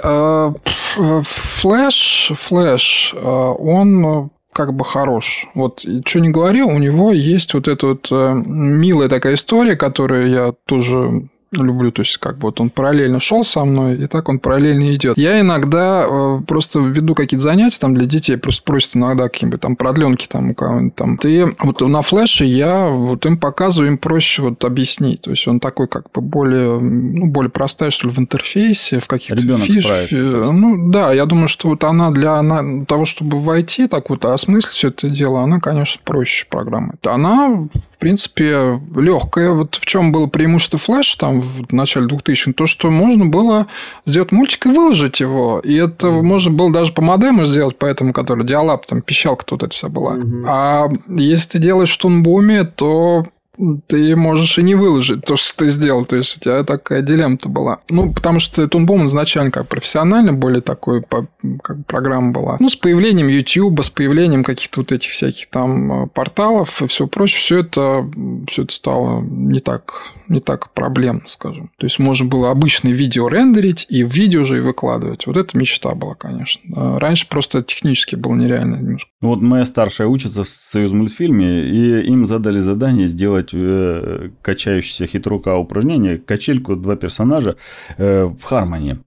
C: флэш, флэш, он как бы хорош. Вот, что не говори, у него есть вот эта вот милая такая история, которую я тоже люблю, то есть как бы вот он параллельно шел со мной, и так он параллельно идет. Я иногда э, просто веду какие-то занятия там для детей, просто просят иногда какие-нибудь там продленки там у кого-нибудь там. И вот на флеше я вот им показываю, им проще вот объяснить. То есть он такой как бы более, ну, более простая, что ли, в интерфейсе, в каких-то фич. Ну, да, я думаю, что вот она для она, того, чтобы войти, так вот осмыслить все это дело, она, конечно, проще программы. Она, в принципе, легкая. Вот в чем было преимущество флеш там в начале 2000 то, что можно было сделать мультик и выложить его. И это mm-hmm. можно было даже по модему сделать, поэтому, который диалап, там пищалка тут это вся была. Mm-hmm. А если ты делаешь в Тунбуме, то ты можешь и не выложить то, что ты сделал. То есть, у тебя такая дилемма-то была. Ну, потому что Тунбом изначально как профессионально более такой как программа была. Ну, с появлением YouTube, с появлением каких-то вот этих всяких там э, порталов и все прочее, все это, все это стало не так не так проблемно, скажем. То есть, можно было обычное видео рендерить и в видео же и выкладывать. Вот это мечта была, конечно. А раньше просто технически было нереально немножко.
A: Ну, вот моя старшая учится в Союз мультфильме, и им задали задание сделать э, качающееся хитрука упражнение, качельку два персонажа э, в Хармонии.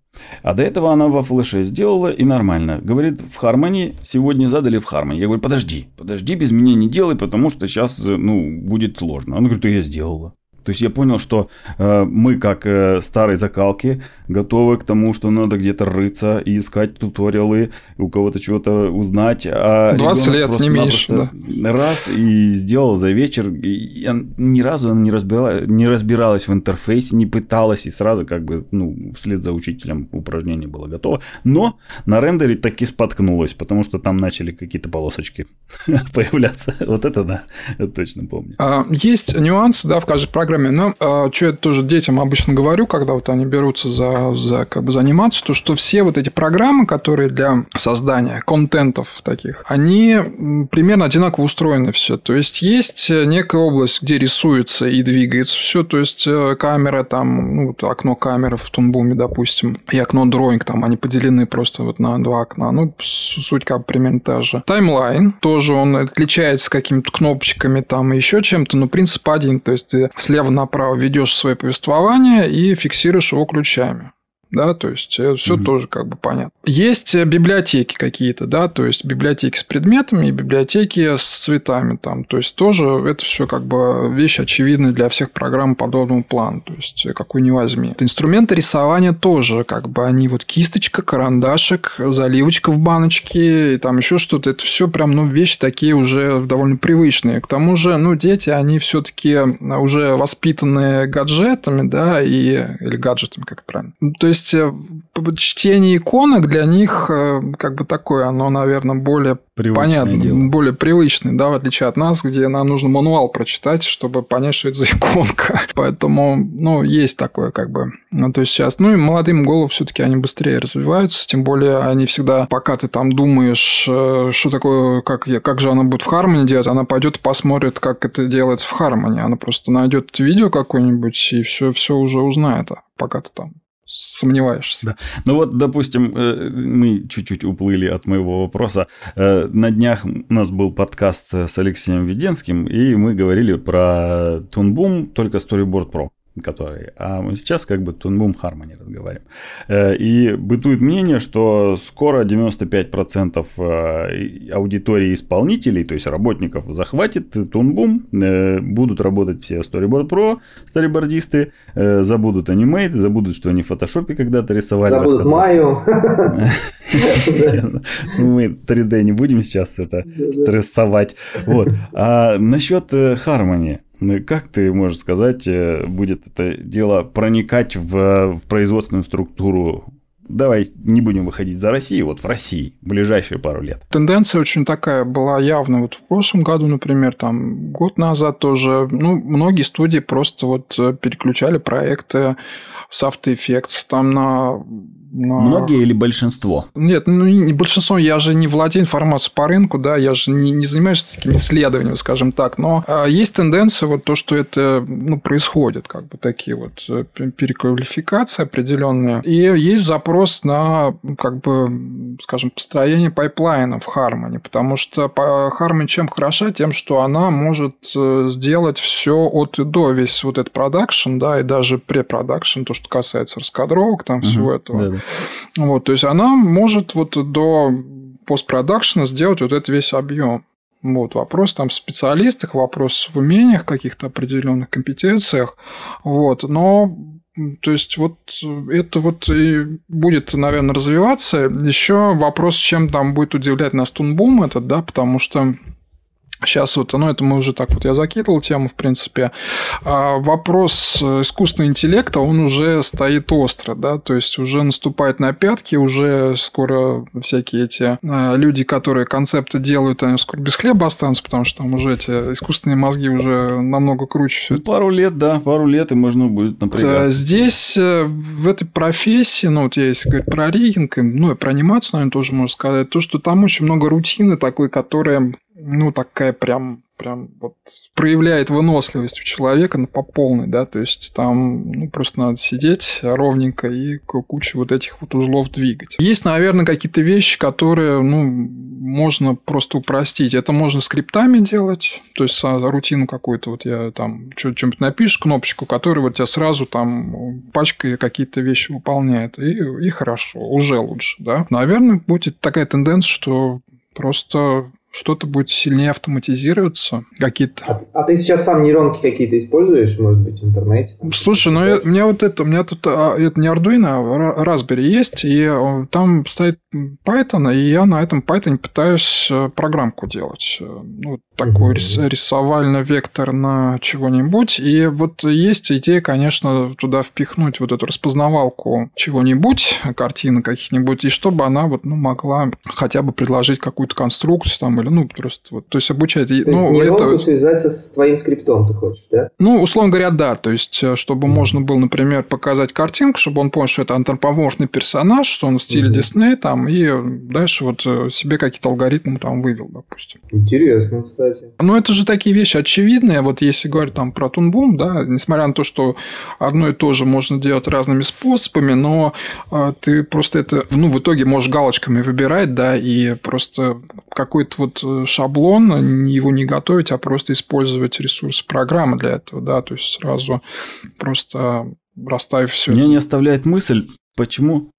A: А до этого она во флеше сделала и нормально. Говорит, в Хармони сегодня задали в Хармони. Я говорю, подожди, подожди, без меня не делай, потому что сейчас ну, будет сложно. Она говорит, я сделала. То есть я понял, что э, мы, как э, старые закалки, готовы к тому, что надо где-то рыться и искать туториалы, у кого-то чего-то узнать. А
C: 20 лет, не меньше.
A: Да. Раз и сделал за вечер. И ни разу она не, разбирала, не разбиралась в интерфейсе, не пыталась, и сразу как бы ну, вслед за учителем упражнение было готово. Но на рендере таки споткнулась, потому что там начали какие-то полосочки появляться. Вот это да, это точно помню.
C: А, есть нюансы, да, в каждой программе программе. Но а, что я тоже детям обычно говорю, когда вот они берутся за, за, как бы, за анимацию, то что все вот эти программы, которые для создания контентов таких, они примерно одинаково устроены все. То есть, есть некая область, где рисуется и двигается все, то есть, э, камера там, ну, вот окно камеры в Тунбуме, допустим, и окно дроинг, там они поделены просто вот на два окна. Ну, суть как примерно та же. Таймлайн тоже он отличается какими-то кнопочками там и еще чем-то, но принцип один. То есть, ты слева направо ведешь свое повествование и фиксируешь его ключами да, то есть это все угу. тоже как бы понятно. Есть э, библиотеки какие-то, да, то есть библиотеки с предметами и библиотеки с цветами там, то есть тоже это все как бы вещи очевидны для всех программ подобного плана, то есть э, какой не возьми. Инструменты рисования тоже как бы они вот кисточка, карандашик, заливочка в баночке и там еще что-то, это все прям, ну, вещи такие уже довольно привычные. К тому же, ну, дети, они все-таки уже воспитанные гаджетами, да, и, или гаджетами, как правильно. То есть есть э, чтение иконок для них э, как бы такое, оно, наверное, более понятно, дело. более привычное, да, в отличие от нас, где нам нужно мануал прочитать, чтобы понять, что это за иконка. Поэтому, ну, есть такое как бы. Ну, то есть сейчас, ну, и молодым голову все-таки они быстрее развиваются, тем более они всегда, пока ты там думаешь, э, что такое, как, как же она будет в Harmony делать, она пойдет и посмотрит, как это делается в Harmony. Она просто найдет видео какое-нибудь и все, все уже узнает, а пока ты там сомневаешься.
A: Да. Ну вот, допустим, э, мы чуть-чуть уплыли от моего вопроса. Э, на днях у нас был подкаст с Алексеем Веденским, и мы говорили про Тунбум, только Storyboard Pro которые. А мы сейчас как бы Тунбум Хармони разговариваем. Э, и бытует мнение, что скоро 95% э, аудитории исполнителей, то есть работников, захватит Тунбум, э, будут работать все Storyboard Pro, старибордисты, забудут анимейт, забудут, что они в фотошопе когда-то рисовали.
B: Забудут Маю.
A: Мы 3D не будем сейчас это стрессовать. Вот. А насчет Хармони. Ну как ты можешь сказать, э, будет это дело проникать в, в производственную структуру Давай не будем выходить за Россию, вот в России в ближайшие пару лет.
C: Тенденция очень такая была явно. Вот в прошлом году, например, там год назад тоже, ну, многие студии просто вот э, переключали проекты с After Effects там на
A: Но... Многие или большинство?
C: Нет, ну не большинство. Я же не владею информацией по рынку, да, я же не, не занимаюсь такими исследованиями, скажем так. Но а, есть тенденция вот то, что это ну, происходит, как бы такие вот э, переквалификации определенные. И есть запрос на, как бы, скажем, построение пайплайна в Harmony, потому что Harmony чем хороша? Тем, что она может э, сделать все от и до, весь вот этот продакшн, да, и даже препродакшн, то, что касается раскадровок, там угу, всего этого. Да, да. Вот, то есть она может вот до постпродакшена сделать вот этот весь объем. Вот, вопрос там в специалистах, вопрос в умениях, каких-то определенных компетенциях. Вот, но то есть вот это вот и будет, наверное, развиваться. Еще вопрос, чем там будет удивлять нас Тунбум этот, да, потому что Сейчас вот, ну это мы уже так вот, я закидывал тему, в принципе. А вопрос искусственного интеллекта, он уже стоит остро, да, то есть уже наступает на пятки, уже скоро всякие эти а, люди, которые концепты делают, они скоро без хлеба останутся, потому что там уже эти искусственные мозги уже намного круче.
A: Ну, пару лет, да, пару лет и можно будет напрягаться.
C: Здесь э, в этой профессии, ну вот я если говорить про риггинг, ну и про анимацию, наверное, тоже можно сказать, то, что там очень много рутины такой, которая ну, такая прям, прям вот проявляет выносливость у человека ну, по полной, да, то есть там ну, просто надо сидеть ровненько и кучу вот этих вот узлов двигать. Есть, наверное, какие-то вещи, которые, ну, можно просто упростить. Это можно скриптами делать, то есть рутину какую-то, вот я там что-нибудь напишешь, кнопочку, которая вот тебя сразу там пачкой какие-то вещи выполняет, и, и хорошо, уже лучше, да. Наверное, будет такая тенденция, что просто что-то будет сильнее автоматизироваться, какие-то...
B: А, а ты сейчас сам нейронки какие-то используешь, может быть, в интернете?
C: Там, Слушай, ну я, у меня вот это, у меня тут а, это не Arduino, а Raspberry есть, и э, там стоит Python, и я на этом Python пытаюсь э, программку делать. Э, ну, такой mm-hmm. рисовально-векторно чего-нибудь. И вот есть идея, конечно, туда впихнуть вот эту распознавалку чего-нибудь, картины каких-нибудь, и чтобы она вот, ну, могла хотя бы предложить какую-то конструкцию там, или, ну, просто вот, то есть обучать. То
B: ну, есть нейронку это... связаться с твоим скриптом ты хочешь, да?
C: Ну, условно говоря, да. То есть, э, чтобы mm-hmm. можно было, например, показать картинку, чтобы он понял, что это антропоморфный персонаж, что он в стиле mm-hmm. Дисней, там, и дальше вот э, себе какие-то алгоритмы там вывел, допустим.
B: Интересно, кстати.
C: Ну, это же такие вещи очевидные. Вот если говорить там про Тунбум, да, несмотря на то, что одно и то же можно делать разными способами, но э, ты просто это, ну, в итоге можешь галочками выбирать, да, и просто какой-то вот э, шаблон, его не готовить, а просто использовать ресурсы программы для этого, да, то есть сразу просто расставив все.
A: Меня не оставляет мысль, почему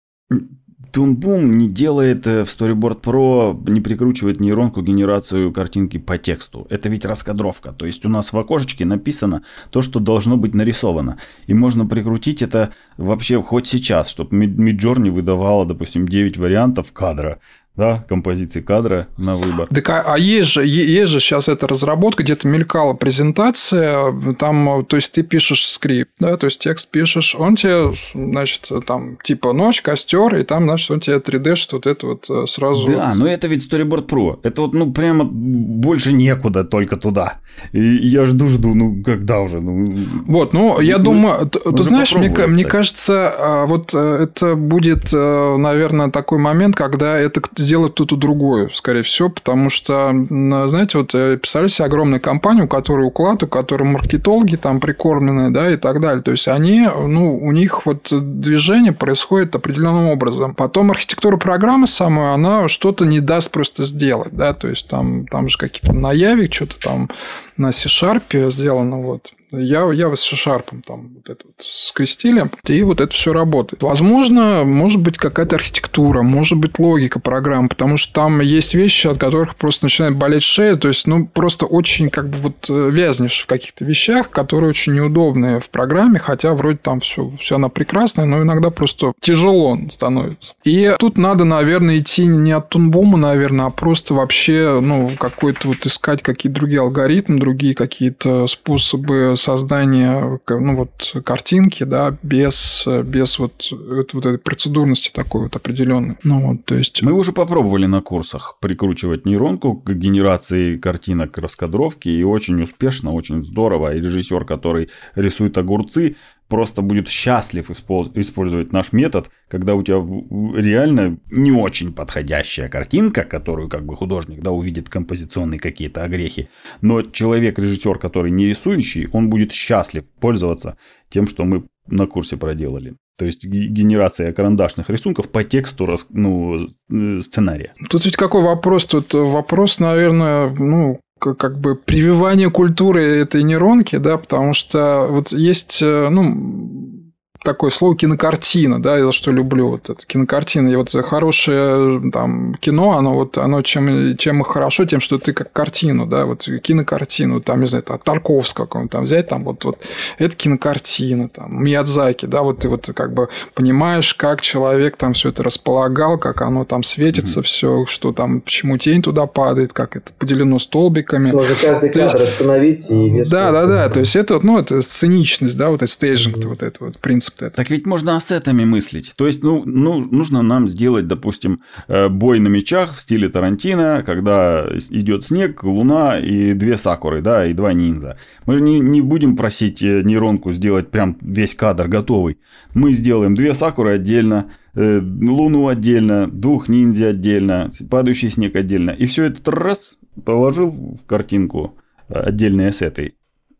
A: Тунбум не делает э, в Storyboard Pro, не прикручивает нейронку генерацию картинки по тексту. Это ведь раскадровка. То есть у нас в окошечке написано то, что должно быть нарисовано. И можно прикрутить это вообще хоть сейчас, чтобы Midjourney выдавала, допустим, 9 вариантов кадра да, композиции кадра на выбор.
C: Так, а, а есть же, есть же сейчас эта разработка, где-то мелькала презентация, там, то есть ты пишешь скрипт, да, то есть текст пишешь, он тебе, значит, там, типа ночь, костер, и там, значит, он тебе 3D что вот это вот э, сразу.
A: Да, но это ведь Storyboard Pro, это вот, ну, прямо больше некуда, только туда. И я жду, жду, ну, когда уже, ну.
C: Вот, ну, я ну, думаю, ты, ты знаешь, мне, мне кажется, а, вот э, это будет, э, наверное, такой момент, когда это сделать кто-то другое, скорее всего, потому что, знаете, вот э, писали себе огромные компании, у которой уклад, у которой маркетологи там прикормленные, да, и так далее. То есть, они, ну, у них вот движение происходит определенным образом. Потом архитектура программы самой, она что-то не даст просто сделать, да, то есть, там, там же какие-то на Яве, что-то там на C-Sharp сделано, вот. Я, я с C-Sharp там вот это вот скрестили, и вот это все работает. Возможно, может быть какая-то архитектура, может быть логика программ, потому что там есть вещи, от которых просто начинает болеть шея, то есть, ну, просто очень как бы вот э, вязнешь в каких-то вещах, которые очень неудобные в программе, хотя вроде там все, все она прекрасная, но иногда просто тяжело становится. И тут надо, наверное, идти не от Тунбума, наверное, а просто вообще, ну, какой-то вот искать какие-то другие алгоритмы, другие какие-то способы создания ну, вот, картинки, да, без, без вот, вот этой процедурности такой вот определенной. Ну, вот, то есть...
A: Мы уже попробовали на курсах прикручивать нейронку к генерации картинок раскадровки, и очень успешно, очень здорово. И режиссер, который рисует огурцы, просто будет счастлив использовать наш метод, когда у тебя реально не очень подходящая картинка, которую как бы художник да, увидит композиционные какие-то огрехи, но человек-режиссер, который не рисующий, он будет счастлив пользоваться тем, что мы на курсе проделали. То есть генерация карандашных рисунков по тексту ну, э, сценария.
C: Тут ведь какой вопрос? Тут вопрос, наверное, ну, как бы прививание культуры этой нейронки, да, потому что вот есть, э, ну, такое слово кинокартина, да, я за что люблю вот это кинокартина. И вот хорошее там кино, оно вот оно чем чем хорошо, тем, что ты как картину, да, вот кинокартину, там не знаю, там, Тарковского какого там взять, там вот вот это кинокартина, там Миядзаки, да, вот ты вот как бы понимаешь, как человек там все это располагал, как оно там светится, mm-hmm. все, что там, почему тень туда падает, как это поделено столбиками.
B: Можно каждый кадр остановить и.
C: Да, да, да, то есть это ну это сценичность, да, вот это стейджинг, mm-hmm. вот это вот принцип
A: концепт. Так ведь можно ассетами мыслить. То есть, ну, ну, нужно нам сделать, допустим, э, бой на мечах в стиле Тарантино, когда идет снег, луна и две сакуры, да, и два ниндзя. Мы не, не будем просить э, нейронку сделать прям весь кадр готовый. Мы сделаем две сакуры отдельно, э, луну отдельно, двух ниндзя отдельно, падающий снег отдельно. И все это раз положил в картинку отдельные ассеты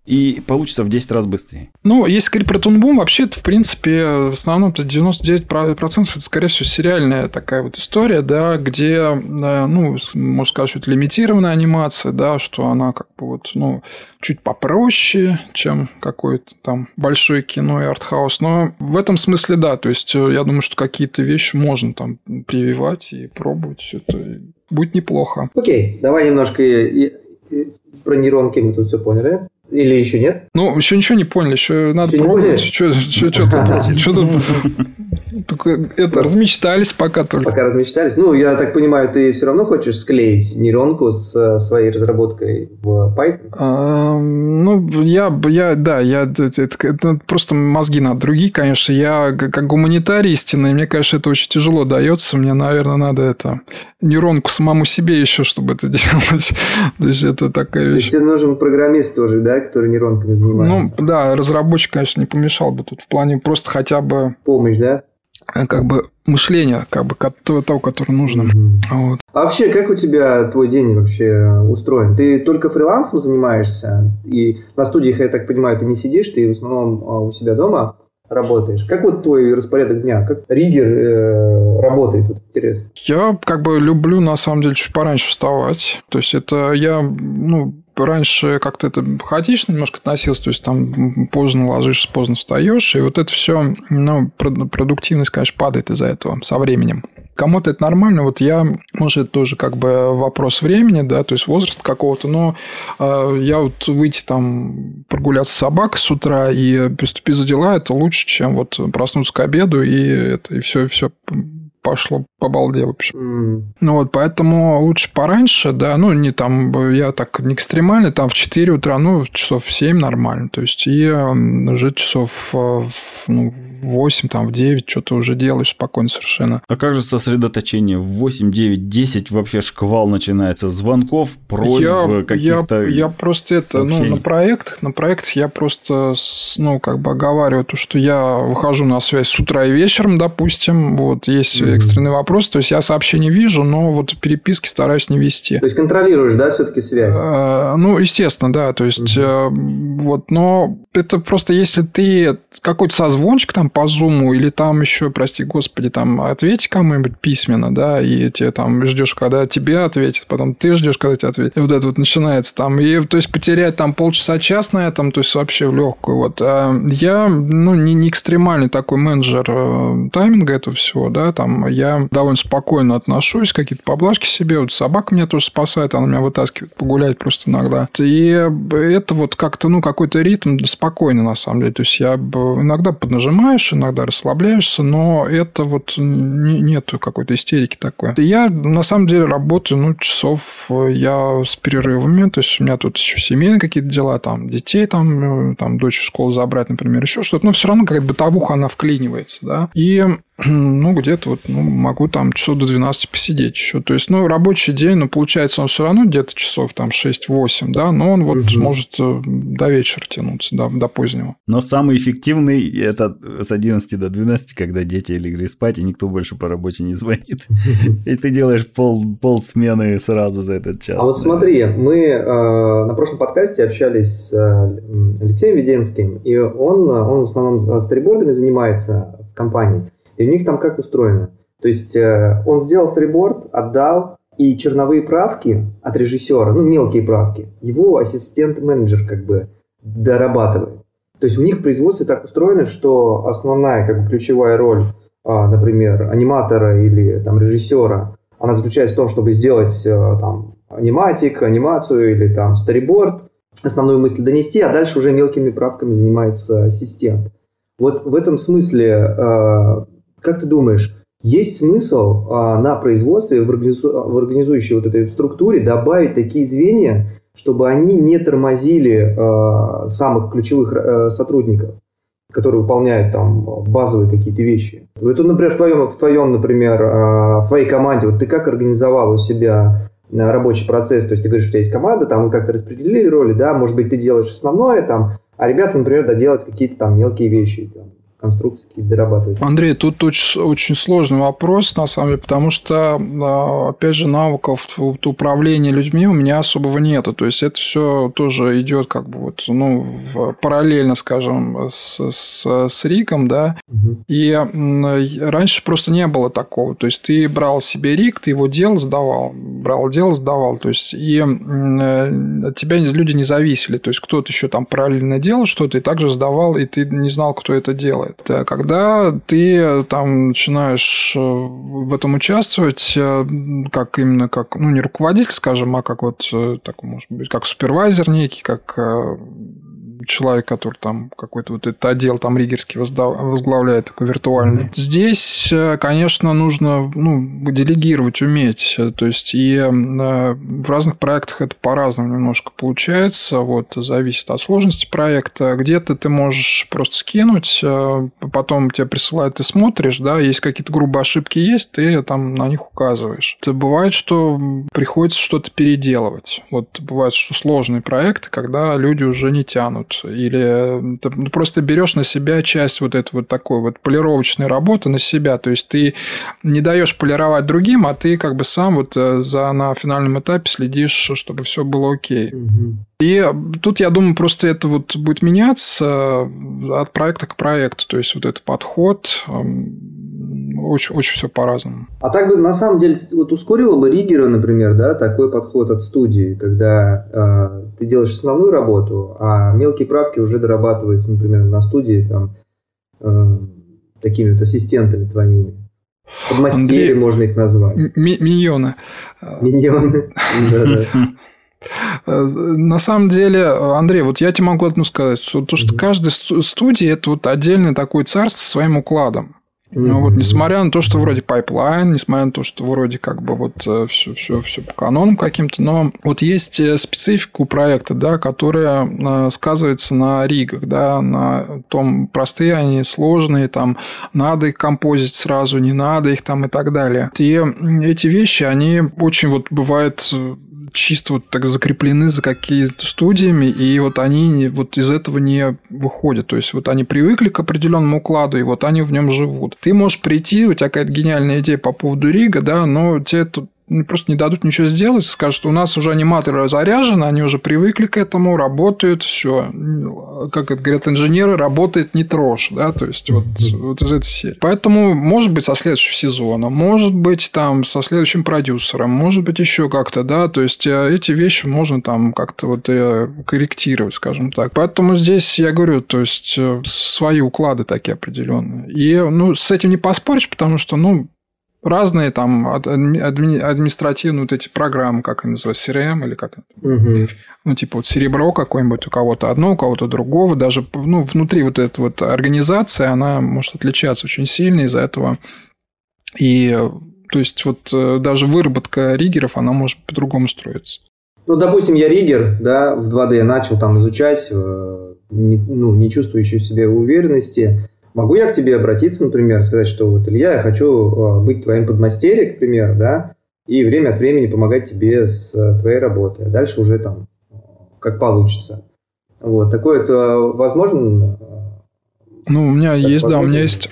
A: и получится в 10 раз быстрее.
C: Ну, если говорить про Тунбум, вообще это, в принципе, в основном это 99% это, скорее всего, сериальная такая вот история, да, где, э, ну, можно сказать, что это лимитированная анимация, да, что она как бы вот, ну, чуть попроще, чем какое-то там большое кино и артхаус. Но в этом смысле, да, то есть э, я думаю, что какие-то вещи можно там прививать и пробовать, все это будет неплохо.
B: Окей, давай немножко про нейронки мы тут все поняли. Или еще нет?
C: Ну, еще ничего не поняли, еще надо еще пробовать. Что, тут? Только это, размечтались пока только.
B: Пока размечтались. Ну, я так понимаю, ты все равно хочешь склеить нейронку с э, своей разработкой в Python?
C: А, ну, я, я, да, я, просто мозги надо другие, конечно. Я как гуманитарий истинный, мне, конечно, это очень тяжело дается. Мне, наверное, надо это нейронку самому себе еще, чтобы это делать. То есть, это такая вещь.
B: Тебе нужен программист тоже, да, который нейронками занимается?
C: Ну, да, разработчик, конечно, не помешал бы тут в плане просто хотя бы...
B: Помощь, да?
C: Э, как бы мышление, как бы того, которое нужно. Mm-hmm.
B: Вот. А вообще, как у тебя твой день вообще устроен? Ты только фрилансом занимаешься? И на студиях, я так понимаю, ты не сидишь, ты в основном а, у себя дома работаешь. Как вот твой распорядок дня? Как Ригер э, работает? Вот интересно.
C: Я как бы люблю, на самом деле, чуть пораньше вставать. То есть, это я, ну, раньше как-то это хаотично немножко относился, то есть там поздно ложишься, поздно встаешь, и вот это все, ну, продуктивность, конечно, падает из-за этого со временем. Кому-то это нормально, вот я, может, это тоже как бы вопрос времени, да, то есть возраст какого-то, но э, я вот выйти там прогуляться с собакой с утра и приступить за дела, это лучше, чем вот проснуться к обеду и это, и все, и все пошло по балде, в общем. Mm. Ну вот, поэтому лучше пораньше, да, ну, не там, я так не экстремальный, там в 4 утра, ну, часов в 7 нормально, то есть, и уже часов в, ну, 8, там, в 9 что-то уже делаешь спокойно совершенно.
A: А как же сосредоточение? В 8, 9, 10 вообще шквал начинается звонков, просьб, каких-то
C: я, я просто это, сообщений. ну, на проектах, на проектах я просто, ну, как бы оговариваю то, что я выхожу на связь с утра и вечером, допустим, вот, есть mm-hmm. экстренный вопрос, то есть я сообщение вижу, но вот переписки стараюсь не вести.
B: То есть контролируешь, да, все-таки связь? А,
C: ну, естественно, да, то есть mm-hmm. вот, но это просто если ты какой-то созвончик там по зуму, или там еще, прости господи, там ответь кому-нибудь письменно, да, и тебе там ждешь, когда тебе ответят, потом ты ждешь, когда тебе ответят. И вот это вот начинается там. И, то есть, потерять там полчаса-час на этом, то есть, вообще в легкую. Вот. А я, ну, не, не экстремальный такой менеджер э, тайминга этого всего, да, там я довольно спокойно отношусь, какие-то поблажки себе. Вот собака меня тоже спасает, она меня вытаскивает погулять просто иногда. И это вот как-то, ну, какой-то ритм спокойно, на самом деле. То есть, я иногда поднажимаешь, отдыхаешь, иногда расслабляешься, но это вот не, нету какой-то истерики такой. Я на самом деле работаю, ну, часов э, я с перерывами, то есть у меня тут еще семейные какие-то дела, там, детей, там, э, там, дочь в школу забрать, например, еще что-то, но все равно какая-то бытовуха, она вклинивается, да. И ну, где-то вот, ну, могу там часов до 12 посидеть еще. То есть, ну, рабочий день, ну, получается, он все равно где-то часов там 6-8, да, но он вот угу. может э, до вечера тянуться, до, до позднего.
A: Но самый эффективный – это с 11 до 12, когда дети легли спать, и никто больше по работе не звонит. И ты делаешь пол, пол смены сразу за этот час.
B: А вот смотри, мы э, на прошлом подкасте общались с э, Алексеем Веденским, и он, он в основном сторибордами занимается в компании. И у них там как устроено? То есть э, он сделал сториборд, отдал, и черновые правки от режиссера, ну, мелкие правки, его ассистент-менеджер как бы дорабатывает. То есть у них в производстве так устроено, что основная как бы ключевая роль, а, например, аниматора или там режиссера, она заключается в том, чтобы сделать э, там аниматик, анимацию или там сториборд, основную мысль донести, а дальше уже мелкими правками занимается ассистент. Вот в этом смысле э, как ты думаешь, есть смысл а, на производстве, в, организу, в организующей вот этой структуре добавить такие звенья, чтобы они не тормозили а, самых ключевых а, сотрудников, которые выполняют там базовые какие-то вещи. Вот, например, в твоем, в твоем, например, а, в твоей команде, вот ты как организовал у себя рабочий процесс, то есть ты говоришь, у тебя есть команда, там вы как-то распределили роли, да, может быть, ты делаешь основное там, а ребята, например, доделать какие-то там мелкие вещи, там, конструкции какие-то дорабатывать.
C: Андрей, тут очень, очень сложный вопрос, на самом деле, потому что, а, опять же, навыков управления людьми у меня особого нету. То есть, это все тоже идет как бы вот, ну, параллельно, скажем, с, с, с Риком, да. Угу. И раньше просто не было такого. То есть, ты брал себе Рик, ты его делал, сдавал. Брал дело, сдавал. То есть, и от тебя люди не зависели. То есть, кто-то еще там параллельно делал что-то и также сдавал, и ты не знал, кто это делает. Э, когда ты э, там начинаешь э, в этом участвовать, как именно как, ну, не руководитель, скажем, а как вот, так, может быть, как супервайзер некий, как человек, который там какой-то вот этот отдел там ригерский возглавляет, такой виртуальный. Здесь, э, конечно, нужно ну, делегировать, уметь. То есть, и э, в разных проектах это по-разному немножко получается. Вот, зависит от сложности проекта. Где-то ты можешь просто скинуть, э, потом тебе присылают, ты смотришь, да, есть какие-то грубые ошибки есть, ты там на них указываешь. Это бывает, что приходится что-то переделывать. Вот бывает, что сложные проекты, когда люди уже не тянут или ты просто берешь на себя часть вот этой вот такой вот полировочной работы на себя, то есть ты не даешь полировать другим, а ты как бы сам вот э, за, на финальном этапе следишь, чтобы все было окей. И тут, я думаю, просто это вот будет меняться э, от проекта к проекту. То есть, вот этот подход очень, очень все по-разному.
B: А так бы, на самом деле, вот ускорило бы Ригера, например, да, такой подход от студии, когда э, ты делаешь основную работу, а мелкие правки уже дорабатываются, например, на студии там э, такими вот ассистентами твоими. Подмастерье Андрей... можно их назвать.
C: Ми- миньоны.
B: Миньоны,
C: На самом деле, Андрей, вот я тебе могу одну сказать, что то, что каждая студия это вот отдельный такой царство со своим укладом. Ну, вот, несмотря на то, что вроде пайплайн, несмотря на то, что вроде как бы вот все, э, все, все по канонам каким-то, но вот есть э, специфика у проекта, да, которая э, сказывается на ригах, да, на том, простые они, сложные, там, надо их композить сразу, не надо их там и так далее. И эти вещи, они очень вот бывает чисто вот так закреплены за какими-то студиями, и вот они вот из этого не выходят. То есть, вот они привыкли к определенному укладу, и вот они в нем живут. Ты можешь прийти, у тебя какая-то гениальная идея по поводу рига, да, но тебе тут просто не дадут ничего сделать, скажут, что у нас уже аниматоры заряжены, они уже привыкли к этому, работают, все. Как это говорят инженеры, работает не трожь, да, то есть вот, вот из этой серии. Поэтому, может быть, со следующего сезона, может быть, там, со следующим продюсером, может быть, еще как-то, да, то есть э, эти вещи можно там как-то вот э, корректировать, скажем так. Поэтому здесь я говорю, то есть э, свои уклады такие определенные. И, ну, с этим не поспоришь, потому что, ну, разные там адми, административные вот эти программы, как они называются, CRM или как угу. ну, типа вот серебро какое-нибудь у кого-то одно, у кого-то другого, даже ну, внутри вот этой вот организации она может отличаться очень сильно из-за этого. И то есть вот э, даже выработка риггеров, она может по-другому строиться.
B: Ну, допустим, я риггер, да, в 2D начал там изучать, э, не, ну, не чувствующий в себе уверенности, могу я к тебе обратиться, например, сказать, что вот, Илья, я хочу быть твоим подмастерьем, к примеру, да, и время от времени помогать тебе с твоей работой. А дальше уже там как получится. Вот, такое это возможно?
C: Ну, у меня есть, возможно? да, у меня есть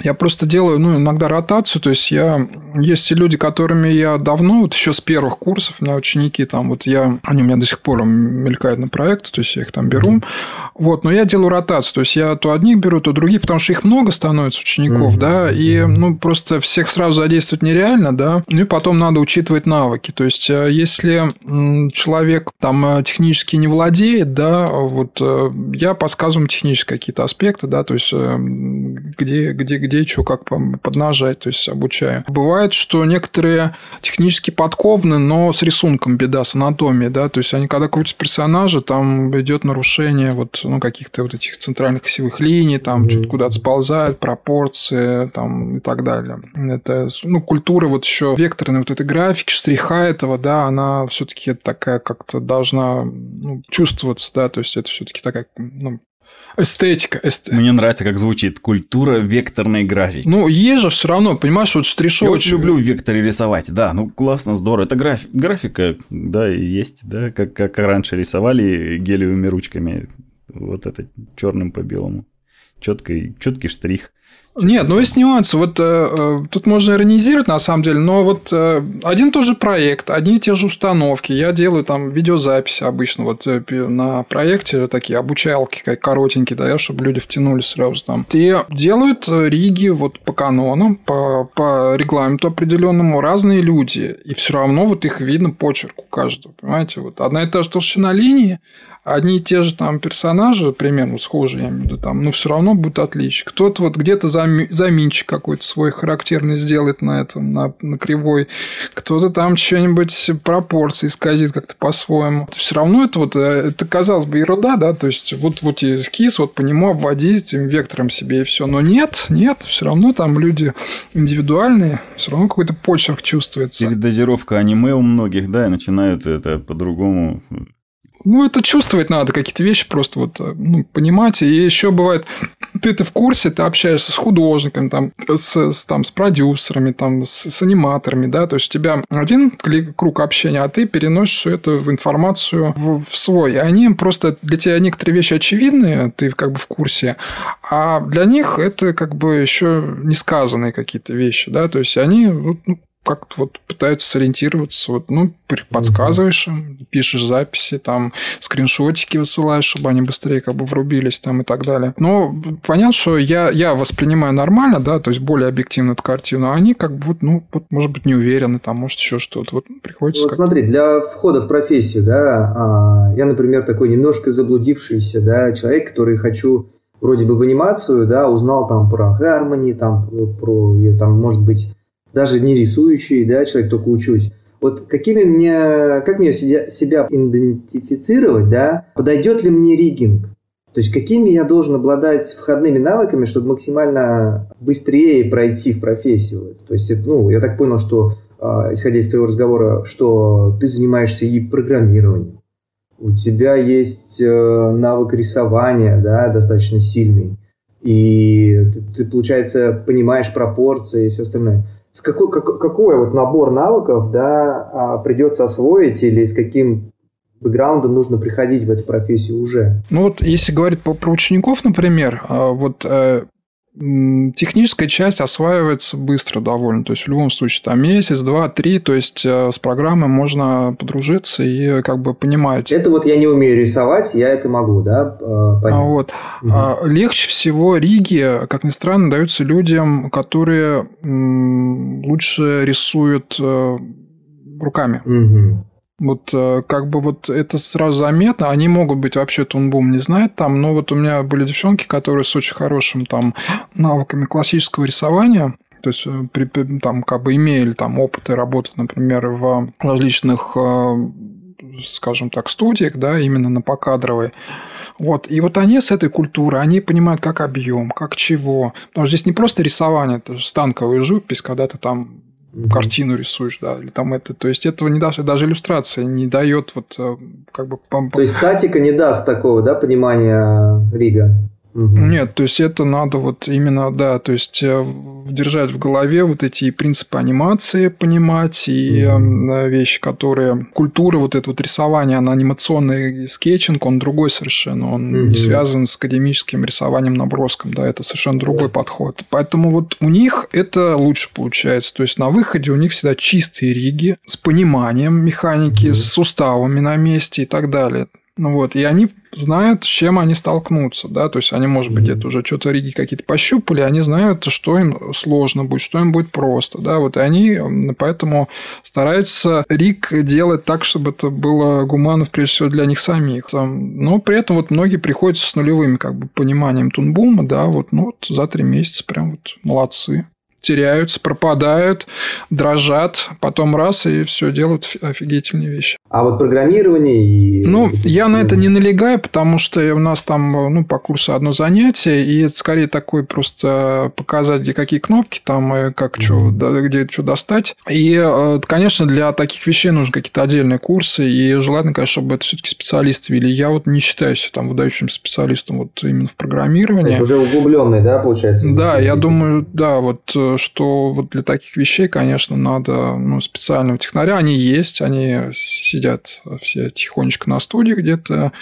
C: я просто делаю, ну, иногда ротацию, то есть я... Есть и люди, которыми я давно, вот еще с первых курсов, у меня ученики там, вот я... Они у меня до сих пор мелькают на проекты, то есть я их там беру. Вот, но я делаю ротацию, то есть я то одних беру, то других, потому что их много становится учеников, mm-hmm. да, и, ну, просто всех сразу задействовать нереально, да, ну, и потом надо учитывать навыки, то есть э, если человек там э, технически не владеет, да, вот э, я подсказываю технические какие-то аспекты, да, то есть где, где, где что как поднажать, то есть обучаю. Бывает, что некоторые технически подкованы, но с рисунком беда, с анатомией, да, то есть они когда крутят персонажа, там идет нарушение вот, ну, каких-то вот этих центральных осевых линий, там mm-hmm. что-то куда-то сползает, пропорции, там и так далее. Это, ну, культура вот еще векторной вот этой графики, штриха этого, да, она все-таки такая как-то должна ну, чувствоваться, да, то есть это все-таки такая ну, Эстетика. Эст...
A: Мне нравится, как звучит. Культура векторной графики.
C: Ну, есть же все равно, понимаешь, вот штришочек.
A: Я очень люблю в векторе рисовать. Да, ну классно, здорово. Это граф... графика, да, и есть, да, как, как раньше рисовали гелевыми ручками. Вот это черным по белому. Четкий, четкий штрих.
C: Нет, ну есть нюансы. Вот э, э, тут можно иронизировать на самом деле, но вот э, один и тот же проект, одни и те же установки. Я делаю там видеозаписи обычно вот э, на проекте такие обучалки, как коротенькие, да, чтобы люди втянулись сразу там. И делают э, риги вот по канонам, по, по регламенту определенному разные люди. И все равно вот их видно почерк у каждого, понимаете? Вот одна и та же толщина линии, одни и те же там персонажи, примерно схожие, я имею в виду, там, но все равно будет отличие. Кто-то вот где-то зам... заминчик какой-то свой характерный сделает на этом, на, на кривой, кто-то там что-нибудь пропорции исказит как-то по-своему. Все равно это вот, э, это казалось бы ерунда, да, то есть вот, вот эскиз, вот по нему обводить этим вектором себе и все. Но нет, нет, все равно там люди индивидуальные, все равно какой-то почерк чувствуется.
A: Их дозировка аниме у многих, да, и начинают это по-другому
C: ну, это чувствовать надо, какие-то вещи просто вот э, ну, понимать. И еще бывает, ты, ты в курсе, ты общаешься с художниками, там, с, с, там, с продюсерами, там, с, с аниматорами, да, то есть у тебя один круг общения, а ты переносишь всю эту информацию в, в свой. И они просто, для тебя некоторые вещи очевидные, ты как бы в курсе, а для них это как бы еще не сказанные какие-то вещи, да, то есть они ну, как-то вот пытаются сориентироваться, вот, ну, подсказываешь им, пишешь записи, там, скриншотики высылаешь, чтобы они быстрее как бы врубились там и так далее. Но понятно, что я, я воспринимаю нормально, да, то есть более объективно эту картину, а они как бы вот, ну, вот, может быть, не уверены, там, может, еще что-то. Вот приходится...
B: Вот смотри, для входа в профессию, да, а, я, например, такой немножко заблудившийся, да, человек, который хочу вроде бы в анимацию, да, узнал там про Harmony, там, про, там, может быть, даже не рисующий, да, человек только учусь. Вот какими мне, как мне себя, идентифицировать, да, подойдет ли мне ригинг? То есть какими я должен обладать входными навыками, чтобы максимально быстрее пройти в профессию? То есть, ну, я так понял, что, а, исходя из твоего разговора, что ты занимаешься и программированием, у тебя есть э, навык рисования, да, достаточно сильный, и ты, получается, понимаешь пропорции и все остальное с какой, как, какой вот набор навыков да, а, придется освоить или с каким бэкграундом нужно приходить в эту профессию уже?
C: Ну вот если говорить про, про учеников, например, а, вот э, Техническая часть осваивается быстро довольно. То есть, в любом случае, там месяц, два, три. То есть, э, с программой можно подружиться и как бы понимать.
B: Это вот я не умею рисовать, я это могу, да,
C: а, понять. А вот. Угу. Легче всего Риги, как ни странно, даются людям, которые лучше рисуют э, руками. Угу. Вот э, как бы вот это сразу заметно. Они могут быть вообще Тунбум не знает там, но вот у меня были девчонки, которые с очень хорошим там навыками классического рисования, то есть э, при, там как бы имели там опыты работы, например, в различных э, скажем так, студиях, да, именно на покадровой. Вот. И вот они с этой культуры, они понимают, как объем, как чего. Потому что здесь не просто рисование, это же станковая живопись, когда ты там угу. картину рисуешь, да, или там это, то есть этого не даст, даже иллюстрация не дает вот э, как бы...
B: То есть статика не даст такого, да, понимания рига?
C: Угу. Нет, то есть это надо вот именно, да, то есть э, держать в голове вот эти принципы анимации, понимать, и угу. вещи, которые... Культура вот это вот рисование, она анимационный скетчинг, он другой совершенно, он угу. не связан с академическим рисованием наброском, да, это совершенно другой yes. подход. Поэтому вот у них это лучше получается, то есть на выходе у них всегда чистые риги с пониманием механики, угу. с суставами на месте и так далее. Ну вот, и они знают, с чем они столкнутся, да, то есть они, может быть, где-то уже что-то риги какие-то пощупали, они знают, что им сложно будет, что им будет просто, да, вот, и они поэтому стараются риг делать так, чтобы это было гуманно, прежде всего, для них самих. Но при этом вот многие приходят с нулевым, как бы, пониманием тунбума, да, вот, ну, вот за три месяца прям вот молодцы теряются, пропадают, дрожат, потом раз и все делают офигительные вещи.
B: А вот программирование и...
C: Ну, я на это не налегаю, потому что у нас там ну, по курсу одно занятие, и это скорее такой просто показать, где какие кнопки, там, и как что, где что достать. И, э, конечно, для таких вещей нужны какие-то отдельные курсы, и желательно, конечно, чтобы это все-таки специалисты вели. Я вот не считаю себя там выдающим специалистом вот именно в программировании.
B: Это уже углубленный, да, получается?
C: Да, я думаю, да, вот э, что вот для таких вещей, конечно, надо ну, специального технаря. Они есть, они сидят все тихонечко на студии где-то.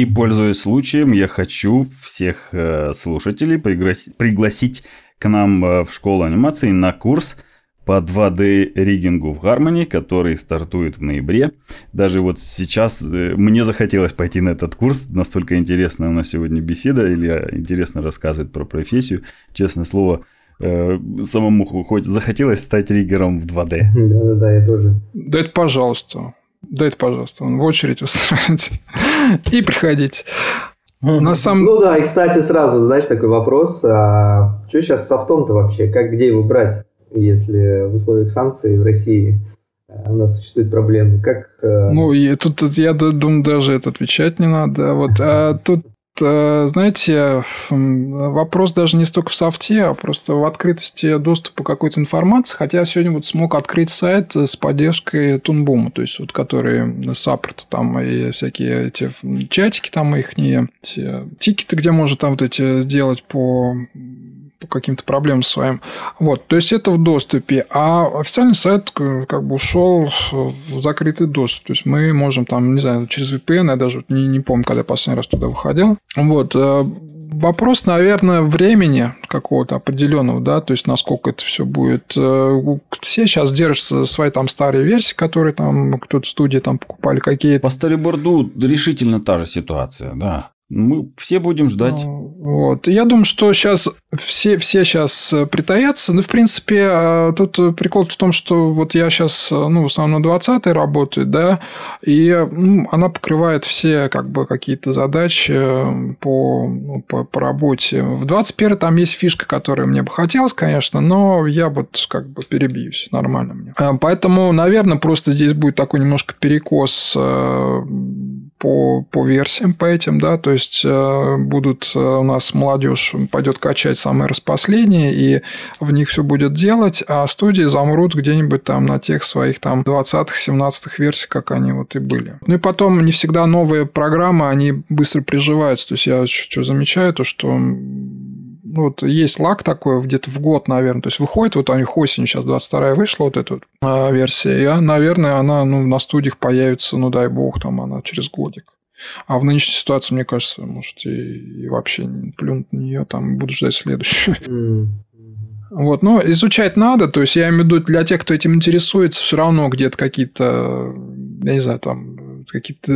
A: И, пользуясь случаем, я хочу всех э, слушателей пригласить к нам э, в школу анимации на курс по 2D ригингу в Harmony, который стартует в ноябре. Даже вот сейчас э, мне захотелось пойти на этот курс, настолько интересная у нас сегодня беседа, Илья интересно рассказывает про профессию. Честное слово, самому хоть захотелось стать риггером в 2D.
B: Да-да-да, я тоже.
C: Да это пожалуйста. Да это пожалуйста. В очередь устраивайте. И приходите.
B: На самом... Ну да, и кстати, сразу, знаешь, такой вопрос. А что сейчас с софтом-то вообще? Как, где его брать, если в условиях санкций в России э, у нас существует проблема? Как...
C: Э, ну, и тут, тут я думаю, даже это отвечать не надо. Вот, а тут знаете, вопрос даже не столько в софте, а просто в открытости доступа к какой-то информации. Хотя я сегодня вот смог открыть сайт с поддержкой Тунбума, то есть вот который саппорт там и всякие эти чатики там их не тикеты, где можно там вот эти сделать по по каким-то проблемам своим. Вот, то есть это в доступе. А официальный сайт как бы ушел в закрытый доступ. То есть мы можем там, не знаю, через VPN, я даже не, не помню, когда я последний раз туда выходил. Вот. Э, вопрос, наверное, времени какого-то определенного, да, то есть насколько это все будет. Э, все сейчас держатся свои там старые версии, которые там кто-то студии там покупали какие-то.
A: По стариборду решительно та же ситуация, да. Мы все будем ждать.
C: Ну, вот. Я думаю, что сейчас все, все сейчас э, притаятся. Ну, в принципе, э, тут прикол в том, что вот я сейчас, э, ну, в основном на 20 работаю, да, и ну, она покрывает все как бы какие-то задачи по, ну, по, по работе. В 21 там есть фишка, которая мне бы хотелось, конечно, но я вот как бы перебьюсь. Нормально мне. Поэтому, наверное, просто здесь будет такой немножко перекос по, по версиям, по этим, да, то есть э, будут э, у нас молодежь пойдет качать самые распоследние, и в них все будет делать, а студии замрут где-нибудь там на тех своих там 20-х, 17-х версиях, как они вот и были. Ну и потом не всегда новые программы, они быстро приживаются, то есть я что замечаю, то что вот есть лак такой где-то в год, наверное. То есть выходит, вот у них осенью сейчас 22 вышла вот эта вот, а, версия. И, наверное, она ну, на студиях появится, ну дай бог, там она через годик. А в нынешней ситуации, мне кажется, может, и, и вообще плюнуть на нее, там буду ждать следующую. Mm. Вот, но изучать надо, то есть я имею в виду для тех, кто этим интересуется, все равно где-то какие-то, я не знаю, там какие-то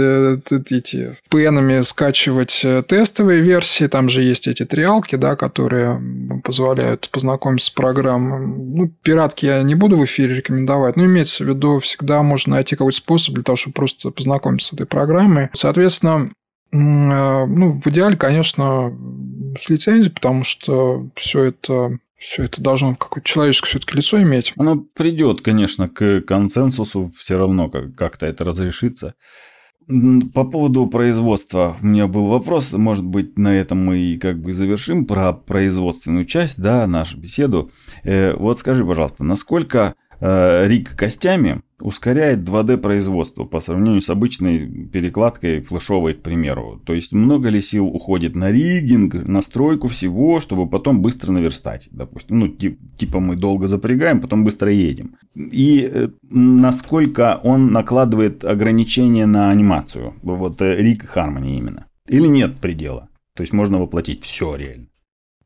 C: э, эти пенами скачивать э, тестовые версии. Там же есть эти триалки, да, которые позволяют познакомиться с программой. Ну, пиратки я не буду в эфире рекомендовать, но имеется в виду, всегда можно найти какой-то способ для того, чтобы просто познакомиться с этой программой. Соответственно, э, ну, в идеале, конечно, с лицензией, потому что все это все это должно какое-то человеческое все-таки лицо иметь.
A: Оно придет, конечно, к консенсусу, все равно как-то это разрешится. По поводу производства у меня был вопрос, может быть, на этом мы и как бы завершим про производственную часть, да, нашу беседу. Э, вот скажи, пожалуйста, насколько э, риг костями ускоряет 2D производство по сравнению с обычной перекладкой флешовой, к примеру. То есть много ли сил уходит на ригинг, настройку всего, чтобы потом быстро наверстать, допустим. Ну, типа мы долго запрягаем, потом быстро едем. И э, насколько он накладывает ограничения на анимацию, вот э, риг Harmony именно. Или нет предела? То есть можно воплотить все реально.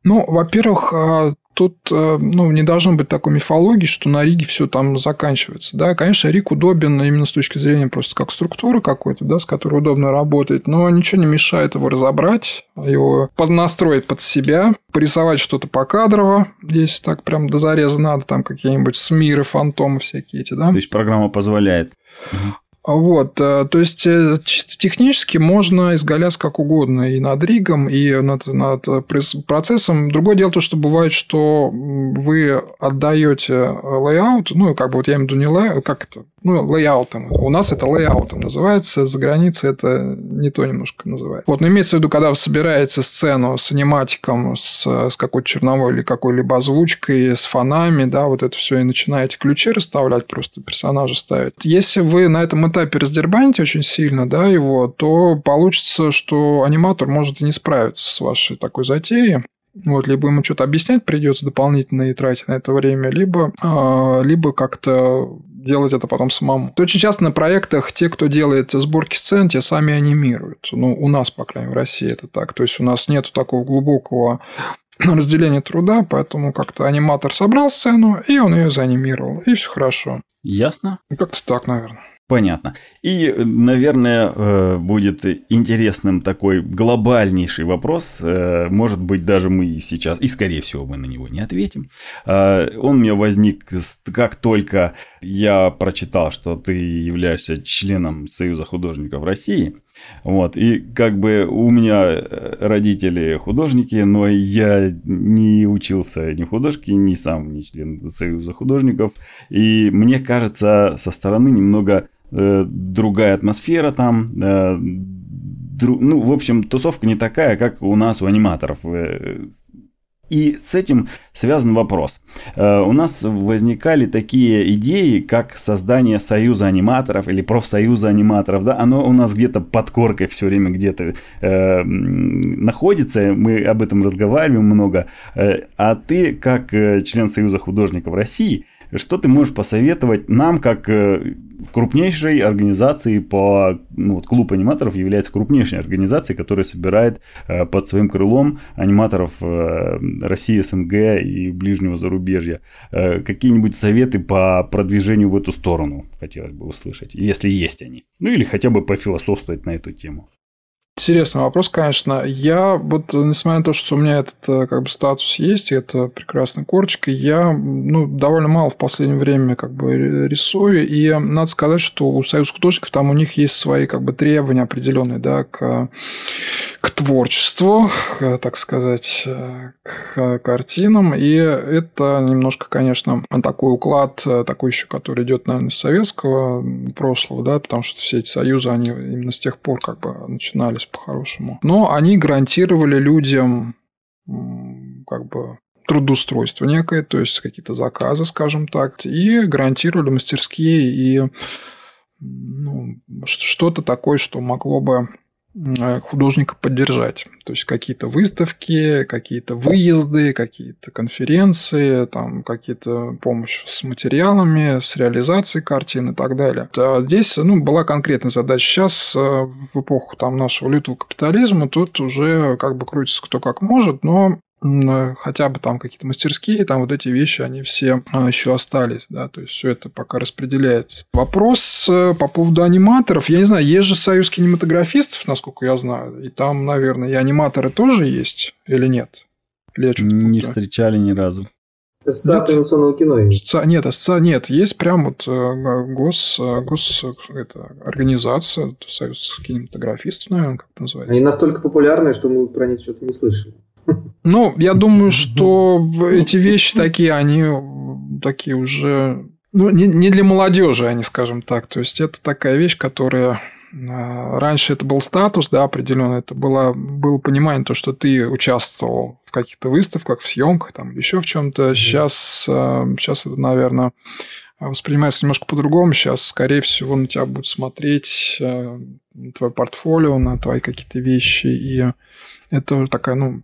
C: Ну, во-первых, а, тут э, ну, не должно быть такой мифологии, что на Риге все там заканчивается. Да, конечно, Риг удобен именно с точки зрения просто как структуры какой-то, да, с которой удобно работать, но ничего не мешает его разобрать, его поднастроить под себя, порисовать что-то покадрово, если так прям до зареза надо, там какие-нибудь смиры, фантомы всякие эти, да.
A: То есть программа позволяет.
C: Вот, э, то есть э, чисто технически можно изгаляться как угодно и над ригом, и над, над процессом. Другое дело то, что бывает, что вы отдаете layout, ну, как бы вот я имею в виду не layout, как это, ну, лейаутом. У нас это лейаутом называется, за границей это не то немножко называют. Вот, но имеется в виду, когда вы собираете сцену с аниматиком, с, с какой-то черновой или какой-либо озвучкой, с фонами, да, вот это все, и начинаете ключи расставлять, просто персонажа ставить. Если вы на этом этапе раздербаните очень сильно, да, его, то получится, что аниматор может и не справиться с вашей такой затеей. Вот, либо ему что-то объяснять придется дополнительно и тратить на это время, либо, э, либо как-то делать это потом самому. Очень часто на проектах те, кто делает сборки сцен, те сами анимируют. Ну, у нас, по крайней мере, в России это так. То есть, у нас нет такого глубокого разделения труда, поэтому как-то аниматор собрал сцену, и он ее заанимировал, и все хорошо.
A: Ясно?
C: Как-то так, наверное.
A: Понятно. И, наверное, э, будет интересным такой глобальнейший вопрос. Э, может быть, даже мы сейчас, и скорее всего, мы на него не ответим. Э, он у меня возник, как только я прочитал, что ты являешься членом Союза художников России. Вот, и как бы у меня родители художники, но я не учился ни в художке, ни сам не член Союза художников. И мне кажется, со стороны немного Э, другая атмосфера там, э, дру, ну, в общем, тусовка не такая, как у нас, у аниматоров. Э, и с этим связан вопрос. У нас возникали такие идеи, как создание союза аниматоров или профсоюза аниматоров. Да? Оно у нас где-то под коркой все время где-то э, находится. Мы об этом разговариваем много. А ты, как член Союза художников России, что ты можешь посоветовать нам, как э, крупнейшей организации по... Ну, вот клуб аниматоров является крупнейшей организацией, которая собирает э, под своим крылом аниматоров э, России, СНГ и ближнего зарубежья. Какие-нибудь советы по продвижению в эту сторону хотелось бы услышать, если есть они. Ну или хотя бы пофилософствовать на эту тему.
C: Интересный вопрос, конечно. Я вот, несмотря на то, что у меня этот э, как бы статус есть, и это прекрасная корочка, я ну, довольно мало в последнее время как бы рисую, и надо сказать, что у Союза художников там у них есть свои как бы требования определенные, да, к, к творчеству, к, так сказать, к картинам, и это немножко, конечно, такой уклад, такой еще, который идет, наверное, с советского прошлого, да, потому что все эти союзы, они именно с тех пор как бы начинались по-хорошему. Но они гарантировали людям как бы трудоустройство некое, то есть какие-то заказы, скажем так, и гарантировали мастерские и ну, что-то такое, что могло бы художника поддержать. То есть какие-то выставки, какие-то выезды, какие-то конференции, там какие-то помощь с материалами, с реализацией картин и так далее. А здесь ну, была конкретная задача. Сейчас э, в эпоху там, нашего лютого капитализма тут уже как бы крутится кто как может, но Э, хотя бы там какие-то мастерские, там вот эти вещи, они все а, еще остались, да, то есть все это пока распределяется. Вопрос э, по поводу аниматоров, я не знаю, есть же союз кинематографистов, насколько я знаю, и там, наверное, и аниматоры тоже есть или нет?
A: Или я не встречали ни разу.
B: Ассоциация анимационного кино
C: есть. Асоци... Нет, асоци... нет, есть прям вот э, гос, гос это, организация, союз кинематографистов, наверное, как это называется.
B: Они настолько популярны, что мы про них что-то не слышали.
C: Ну, я думаю, что эти вещи такие, они такие уже... Ну, не, не для молодежи, они, скажем так. То есть, это такая вещь, которая а, Раньше это был статус, да, определенно. Это было, было понимание, то, что ты участвовал в каких-то выставках, в съемках, там, еще в чем-то. Сейчас, сейчас а, это, наверное, воспринимается немножко по-другому. Сейчас, скорее всего, на тебя будут смотреть э, на твое портфолио, на твои какие-то вещи. И это такая, ну,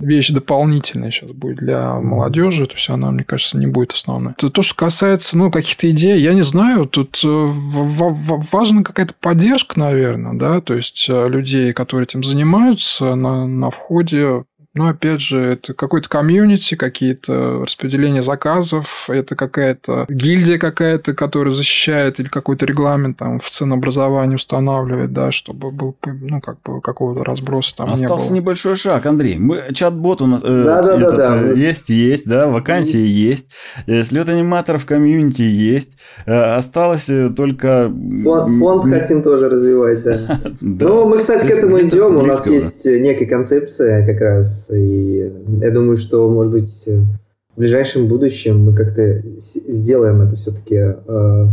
C: вещь дополнительная сейчас будет для молодежи, то есть она, мне кажется, не будет основной. Это то, что касается, ну, каких-то идей, я не знаю, тут э, важна какая-то поддержка, наверное, да, то есть э, людей, которые этим занимаются на, на входе но опять же, это какой-то комьюнити, какие-то распределения заказов, это какая-то гильдия какая-то, которая защищает или какой-то регламент там в ценообразовании устанавливает, да, чтобы был, ну, как бы какого-то разброса там
A: Остался
C: не было.
A: небольшой шаг, Андрей. Мы, чат-бот у нас
B: э, да, да, этот, да, да.
A: есть, есть, да, вакансии mm-hmm. есть, э, слет аниматоров комьюнити есть, э, осталось э, только...
B: Фонд, фонд хотим тоже развивать, да. Ну, мы, кстати, к этому идем, у нас есть некая концепция как раз и я думаю, что, может быть, в ближайшем будущем мы как-то сделаем это все-таки, э,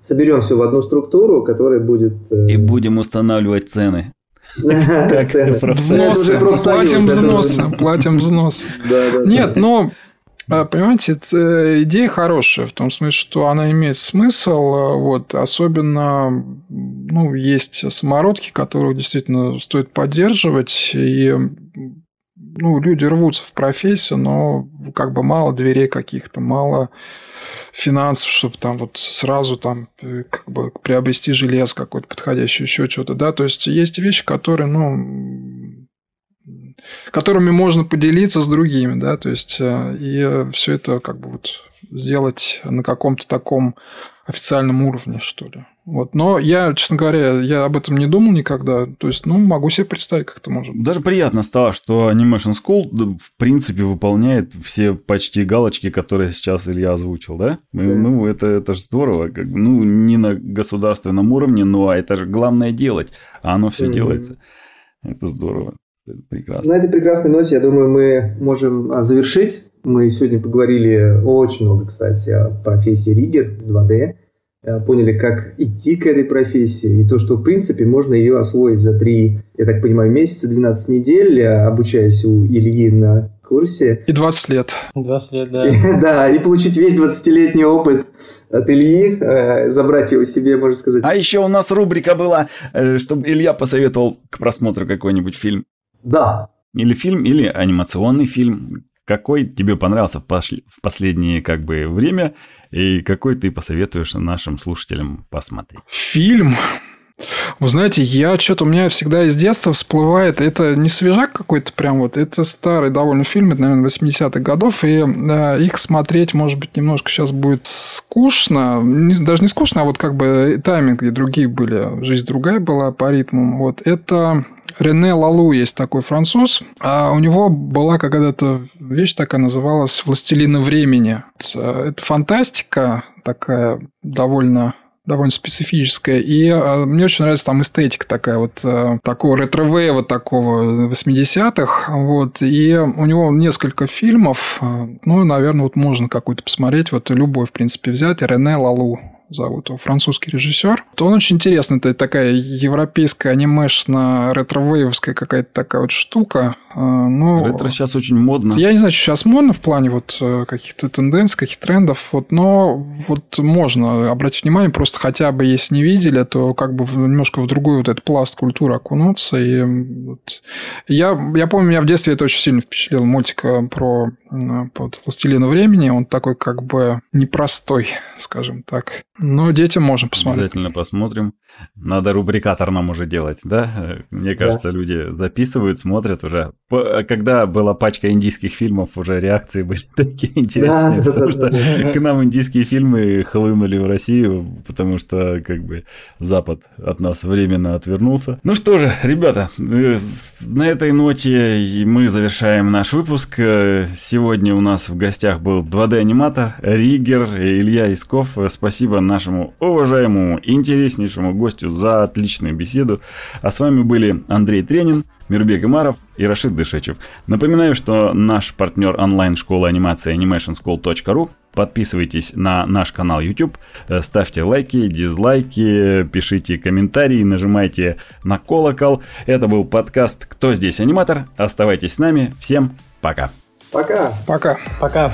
B: соберем все в одну структуру, которая будет...
A: Э, и будем устанавливать цены.
C: Взносы, платим взносы, платим взносы. Нет, но а, Понимаете, это идея хорошая, в том смысле, что она имеет смысл. Вот, особенно ну, есть самородки, которых действительно стоит поддерживать. И ну, люди рвутся в профессию, но как бы мало дверей каких-то, мало финансов, чтобы там вот сразу там э, как бы приобрести желез какой-то подходящий, еще что-то, да, то есть есть вещи, которые, ну, которыми можно поделиться с другими, да, то есть э, и все это как бы вот сделать на каком-то таком официальном уровне, что ли. Вот. Но я, честно говоря, я об этом не думал никогда. То есть, ну, могу себе представить, как это может быть.
A: Даже приятно стало, что Animation School, в принципе, выполняет все почти галочки, которые сейчас Илья озвучил, да? да. Ну, это, это же здорово. Как, ну, не на государственном уровне, но это же главное делать, а оно все mm-hmm. делается. Это здорово. Это прекрасно.
B: На этой прекрасной ноте, я думаю, мы можем а, завершить. Мы сегодня поговорили очень много, кстати, о профессии Риггер 2D. Э, поняли, как идти к этой профессии, и то, что, в принципе, можно ее освоить за три, я так понимаю, месяца, 12 недель, э, обучаясь у Ильи на курсе.
C: И 20 лет.
D: 20 лет, да.
B: И, да, и получить весь 20-летний опыт от Ильи, э, забрать его себе, можно сказать.
A: А еще у нас рубрика была, чтобы Илья посоветовал к просмотру какой-нибудь фильм.
B: Да.
A: Или фильм, или анимационный фильм, какой тебе понравился в, пошли, в последнее как бы время и какой ты посоветуешь нашим слушателям посмотреть?
C: Фильм. Вы знаете, я что-то у меня всегда из детства всплывает, это не свежак какой-то прям вот, это старый довольно фильм, это, наверное, 80-х годов, и э, их смотреть, может быть, немножко сейчас будет скучно, не, даже не скучно, а вот как бы тайминги другие были, жизнь другая была по ритму. Вот это Рене Лалу есть такой француз. А у него была когда-то вещь такая, называлась «Властелина времени». Это фантастика такая довольно довольно специфическая. И э, мне очень нравится там эстетика такая вот, э, такого ретро-вейва такого 80-х. Вот. И у него несколько фильмов. Э, ну, наверное, вот можно какой-то посмотреть. Вот любой, в принципе, взять. Рене Лалу зовут его, французский режиссер. То он очень интересный, это такая европейская анимешная ретро-вейвовская какая-то такая вот штука. А, но...
A: Ретро сейчас очень модно.
C: Я не знаю, что сейчас модно в плане вот э, каких-то тенденций, каких-то трендов, вот, но вот можно обратить внимание, просто хотя бы если не видели, то как бы немножко в другой вот этот пласт культуры окунуться. И вот... я, я помню, меня в детстве это очень сильно впечатлило, мультик э, про вот, «Властелина времени», он такой как бы непростой, скажем так. Но детям можно посмотреть.
A: Обязательно посмотрим. Надо рубрикатор нам уже делать, да? Мне кажется, да. люди записывают, смотрят уже. Когда была пачка индийских фильмов, уже реакции были такие интересные, да, потому да, что да. к нам индийские фильмы хлынули в Россию, потому что как бы Запад от нас временно отвернулся. Ну что же, ребята, э, на этой ноте мы завершаем наш выпуск. Сегодня у нас в гостях был 2D-аниматор Ригер Илья Исков. Спасибо нашему уважаемому, интереснейшему гостю за отличную беседу. А с вами были Андрей Тренин, Мирбек Имаров и Рашид Дышечев. Напоминаю, что наш партнер онлайн-школы анимации animationschool.ru. Подписывайтесь на наш канал YouTube, ставьте лайки, дизлайки, пишите комментарии, нажимайте на колокол. Это был подкаст «Кто здесь аниматор?». Оставайтесь с нами. Всем пока.
B: Пока.
C: Пока.
D: Пока.